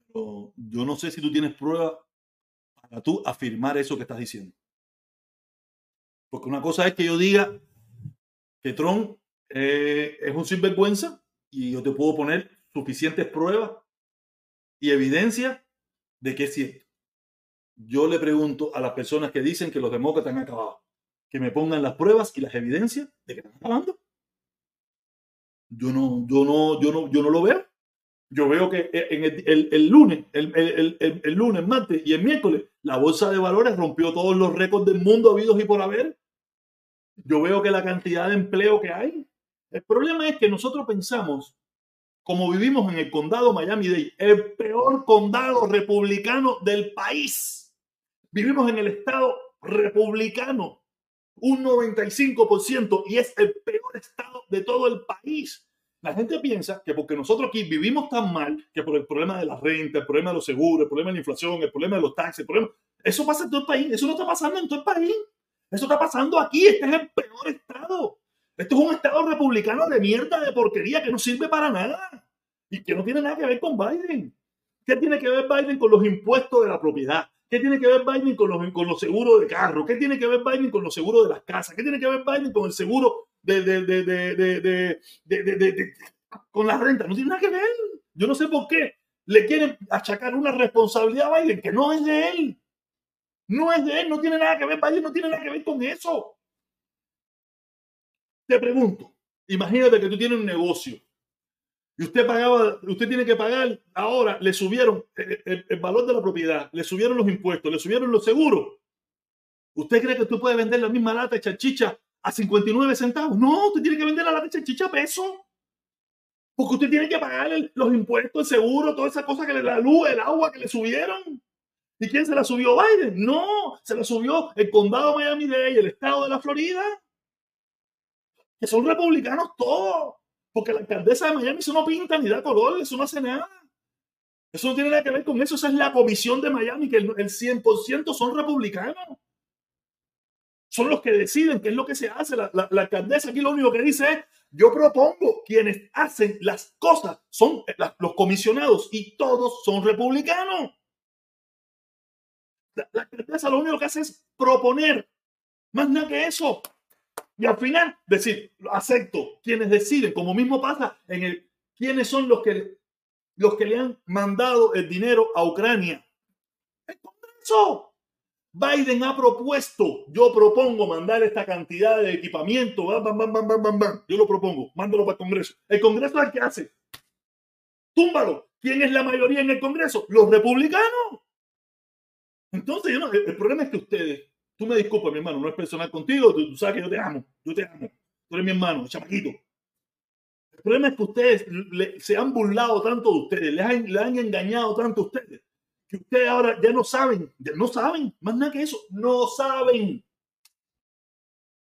pero yo no sé si tú tienes prueba para tú afirmar eso que estás diciendo. Porque una cosa es que yo diga, que Trump eh, es un sinvergüenza y yo te puedo poner suficientes pruebas y evidencia de que es cierto. Yo le pregunto a las personas que dicen que los demócratas han acabado, que me pongan las pruebas y las evidencias de que están acabando. Yo no, yo no, yo no, yo no lo veo. Yo veo que en el, lunes, el, el, lunes, martes y el miércoles, la bolsa de valores rompió todos los récords del mundo habidos y por haber yo veo que la cantidad de empleo que hay. El problema es que nosotros pensamos, como vivimos en el condado Miami-Dade, el peor condado republicano del país. Vivimos en el estado republicano, un 95%, y es el peor estado de todo el país. La gente piensa que porque nosotros aquí vivimos tan mal, que por el problema de la renta, el problema de los seguros, el problema de la inflación, el problema de los taxes, el problema... Eso pasa en todo el país, eso no está pasando en todo el país. Eso está pasando aquí. Este es el peor estado. Esto es un estado republicano de mierda, de porquería, que no sirve para nada. Y que no tiene nada que ver con Biden. ¿Qué tiene que ver Biden con los impuestos de la propiedad? ¿Qué tiene que ver Biden con los, con los seguros de carro? ¿Qué tiene que ver Biden con los seguros de las casas? ¿Qué tiene que ver Biden con el seguro de, de, de, con la renta? No tiene nada que ver. Yo no sé por qué le quieren achacar una responsabilidad a Biden que no es de él. No es de él, no tiene nada que ver, Biden no tiene nada que ver con eso. Te pregunto, imagínate que tú tienes un negocio y usted pagaba, usted tiene que pagar, ahora le subieron el, valor de la propiedad, le subieron los impuestos, le subieron los seguros. ¿Usted cree que tú puedes vender la misma lata de chachicha a 59 centavos? No, usted tiene que vender la lata de chachicha a peso. Porque usted tiene que pagar los impuestos, el seguro, todas esas cosas que le, la luz, el agua que le subieron. ¿Y quién se la subió? Biden. No, se la subió el condado Miami-Dade y el estado de la Florida. Que son republicanos todos. Porque la alcaldesa de Miami eso no pinta ni da color, eso no hace nada. Eso no tiene nada que ver con eso. Esa es la comisión de Miami, que el, 100% son republicanos. Son los que deciden qué es lo que se hace. La, alcaldesa aquí lo único que dice es, yo propongo, quienes hacen las cosas son los comisionados y todos son republicanos. La, alcaldesa lo único que hace es proponer, más nada que eso. Y al final decir, acepto, quienes deciden, como mismo pasa en el, quiénes son los que, los que le han mandado el dinero a Ucrania. El Congreso. Biden ha propuesto, yo propongo mandar esta cantidad de equipamiento, yo lo propongo, mándalo para el Congreso. El Congreso es el que hace. Túmbalo. ¿Quién es la mayoría en el Congreso? Los republicanos. Entonces, el, problema es que ustedes, tú me disculpas, mi hermano, no es personal contigo, tú, sabes que yo te amo, yo te amo, tú eres mi hermano, chamaquito. El problema es que ustedes se han burlado tanto de ustedes, les han, engañado tanto a ustedes, que ustedes ahora ya no saben, ya no saben, más nada que eso, no saben.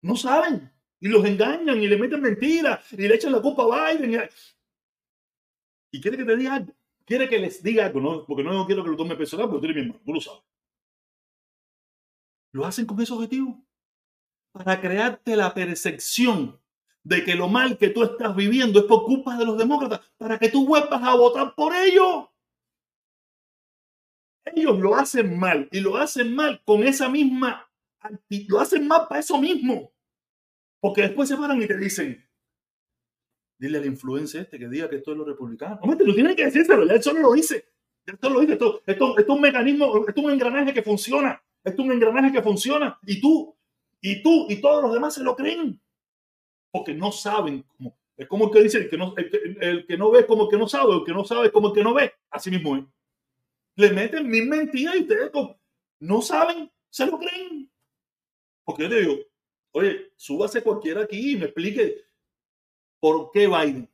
No saben. Y los engañan y le meten mentiras y le echan la culpa a Biden. Y, quiere que te diga algo. Quiere que les diga algo, ¿no? porque no quiero que lo tome personal, pero tú eres mi hermano, tú lo sabes. Lo hacen con ese objetivo. Para crearte la percepción de que lo mal que tú estás viviendo es por culpa de los demócratas, para que tú vuelvas a votar por ellos. Ellos lo hacen mal y lo hacen mal con esa misma, lo hacen mal para eso mismo. Porque después se paran y te dicen, dile a la influencia este que diga que esto es lo republicano. No, te lo tienen que decírselo, ya él solo lo dice. Ya esto lo dice, esto, esto, esto es un mecanismo, esto es un engranaje que funciona. Es un engranaje que funciona. Y tú, y tú, y todos los demás se lo creen. Porque no saben cómo. Es como el que dice, el que no, el que, no ve como el que no sabe, el que no sabe como el que no ve. Así mismo. Le meten mil mentiras y ustedes no saben, se lo creen. Porque yo te digo, oye, súbase cualquiera aquí y me explique por qué Biden.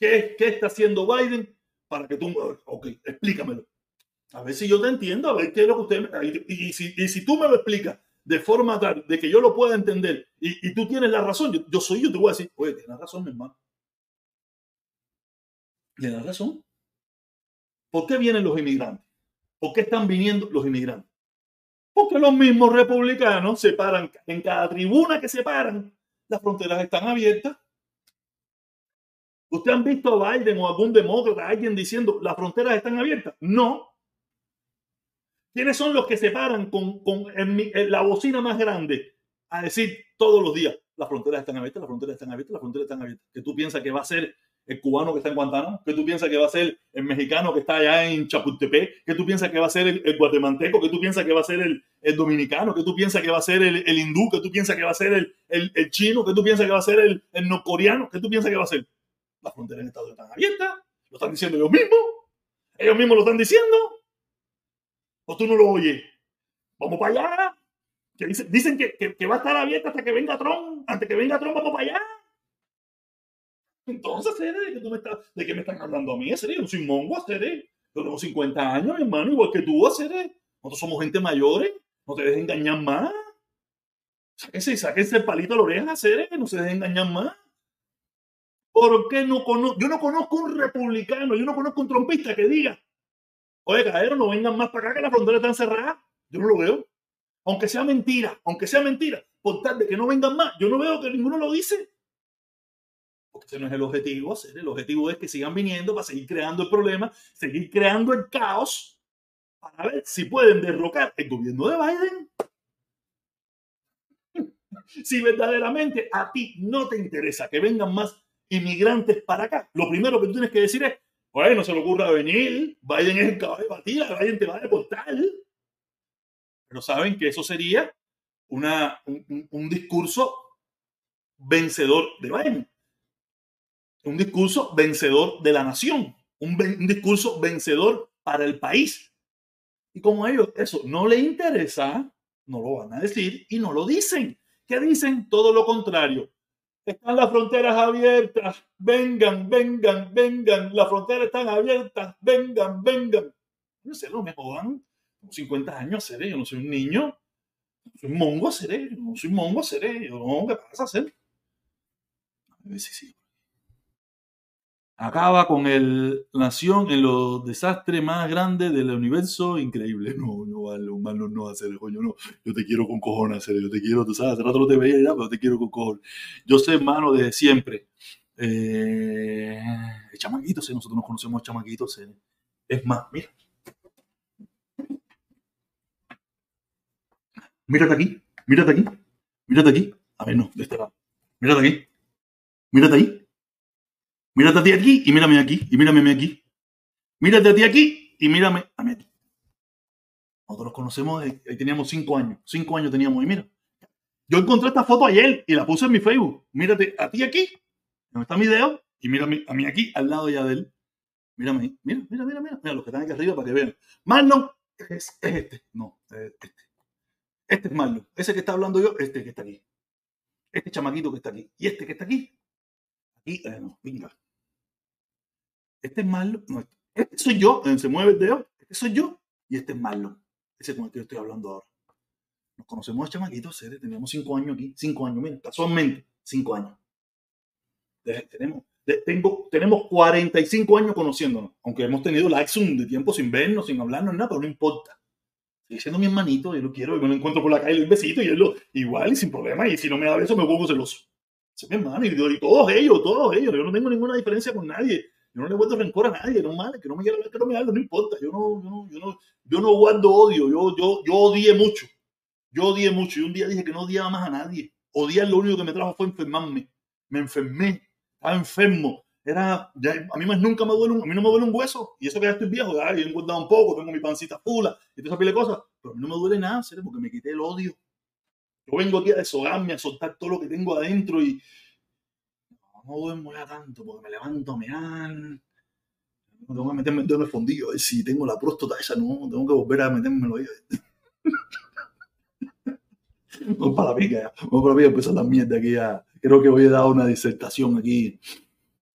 ¿Qué, qué está haciendo Biden para que tú... Ok, explícamelo. A ver si yo te entiendo, a ver qué es lo que usted... Y, si, y si tú me lo explicas de forma tal de que yo lo pueda entender y, tú tienes la razón, yo, yo, soy yo, te voy a decir, oye, tienes razón, mi hermano. Tienes razón. ¿Por qué vienen los inmigrantes? ¿Por qué están viniendo los inmigrantes? Porque los mismos republicanos se paran en cada tribuna que se paran, las fronteras están abiertas. ¿Usted han visto a Biden o algún demócrata, alguien diciendo las fronteras están abiertas? No. ¿Quiénes son los que se paran con, la bocina más grande a decir todos los días las fronteras están abiertas, las fronteras están abiertas, las fronteras están abiertas? Que tú piensas que va a ser el cubano que está en Guantánamo, que tú piensas que va a ser el mexicano que está allá en Chapultepec, que tú piensas que va a ser el, guatemalteco, que tú piensas que va a ser el, dominicano, que tú piensas que va a ser el, hindú, que tú piensas que va a ser el, chino, que tú piensas que va a ser el, norcoreano, que tú piensas que va a ser. Las fronteras en Estados Unidos están abiertas, lo están diciendo ellos mismos, ellos mismos lo están diciendo, o tú no lo oyes. Vamos para allá. Que dicen, que, va a estar abierta hasta que venga Trump, antes que venga Trump, vamos para allá. Entonces, ¿de qué, me estás, ¿de qué me están hablando a mí? ¿Serio? Yo soy mongo, ¿serio? Yo tengo 50 años, hermano, igual que tú, ¿serio? Nosotros somos gente mayores, no te dejes engañar más. Sáquense, sáquense el palito a la oreja, ¿serio? No se dejen engañar más. ¿Por qué no conozco? Yo no conozco un republicano, yo no conozco un trompista que diga, oye, cabrón, no vengan más para acá que la frontera está encerrada. Yo no lo veo. Aunque sea mentira, aunque sea mentira, por tal de que no vengan más, yo no veo que ninguno lo dice ese no es el objetivo. El objetivo es que sigan viniendo para seguir creando el problema, seguir creando el caos, para ver si pueden derrocar el gobierno de Biden. Si verdaderamente a ti no te interesa que vengan más inmigrantes para acá, lo primero que tú tienes que decir es, bueno, no se le ocurra venir, Biden es el caballo de batida, Biden te va a deportar. Pero saben que eso sería un discurso vencedor de Biden un discurso vencedor de la nación, un, discurso vencedor para el país. Y como a ellos eso no les interesa, no lo van a decir y no lo dicen. ¿Qué dicen? Todo lo contrario. Están las fronteras abiertas. Vengan, vengan, vengan. Las fronteras están abiertas. Vengan, vengan. No sé, no me jodan. 50 años seré. Yo no soy un niño. soy mongo seré. no soy mongo seré. Yo no, ¿qué pasa? Ser? Si sí acaba con el nación en los desastres más grandes del universo, increíble. No, no, vale, no hacer, coño, no. Yo te quiero con cojones, hacer, yo te quiero, tú sabes, hace rato no te veía ya, pero te quiero con cojones. Yo sé, hermano, desde siempre. Eh, chamaquitos, nosotros nos conocemos chamaquitos. Es más, mira. Mírate aquí, mírate aquí, mírate aquí. A ver, no, de este lado. Mírate aquí, mírate ahí. Mírate a ti aquí y mírame aquí y mírame aquí. Mírate a ti aquí y mírame a mí aquí. Nosotros nos conocemos, ahí teníamos cinco años. Cinco años teníamos y mira. Yo encontré esta foto ayer y la puse en mi Facebook. Mírate a ti aquí, donde está mi dedo, y mírame a mí aquí, al lado ya de él. Mírame ahí. Mira, mira, mira, mira. Mira los que están aquí arriba para que vean. Marlon es, este. No, es este. Este es Marlon. Ese que está hablando yo, este que está aquí. Este chamaquito que está aquí. Y este que está aquí. Aquí, eh, no, venga. Este es malo. No, este soy yo. Se mueve el dedo. Este soy yo y este es Marlon, ese con el que yo estoy hablando ahora. Nos conocemos de chamaquitos, seres, teníamos cinco años aquí, cinco años, mira, casualmente, cinco años. Tenemos, tengo, tenemos 45 años conociéndonos, aunque hemos tenido la de tiempo sin vernos, sin hablarnos, nada, pero no importa. Sigue siendo mi hermanito, yo lo quiero, y me lo encuentro por la calle, le doy un besito, y él lo, igual, y sin problema, y si no me da beso, me pongo celoso. Es mi hermano, y, y, todos ellos, todos ellos, yo no tengo ninguna diferencia con nadie. Yo no le guardo rencor a nadie, no mal, que no me quiera hablar, que no me hable, no importa. Yo no, yo no, yo no, yo no guardo odio, yo, yo, yo odié mucho. Yo odié mucho y un día dije que no odiaba más a nadie. Odiar lo único que me trajo fue enfermarme. Me enfermé estaba enfermo. Era, a mí más nunca me duele un, a mí no me duele un hueso. Y eso que ya estoy viejo, ya he engordado un poco, tengo mi pancita fula y toda esa pila de cosas. Pero a mí no me duele nada, ¿sabes? porque me quité el odio. Yo vengo aquí a deshogarme, a soltar todo lo que tengo adentro y no, duermo ya tanto porque me levanto a mear. Tengo que meterme en el fondillo si tengo la próstata esa, no, tengo que volver a metérmelo ahí. Vamos para la pica ya. Vamos para la pica, empezar la mierda aquí ya creo que hoy he dado una disertación aquí.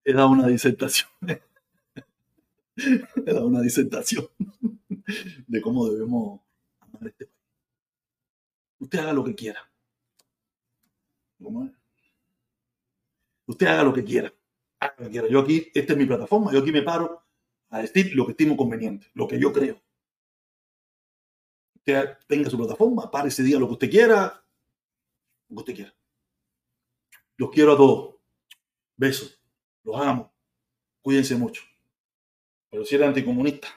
He dado una disertación. he dado una disertación de cómo debemos amar este país. Usted haga lo que quiera. Usted haga lo que quiera. Haga lo que quiera. Yo aquí, esta es mi plataforma, yo aquí me paro a decir lo que estimo conveniente, lo que yo creo. Usted tenga su plataforma, pare ese día lo que usted quiera, lo que usted quiera. Los quiero a todos. Besos. Los amo. Cuídense mucho. Pero si eres anticomunista.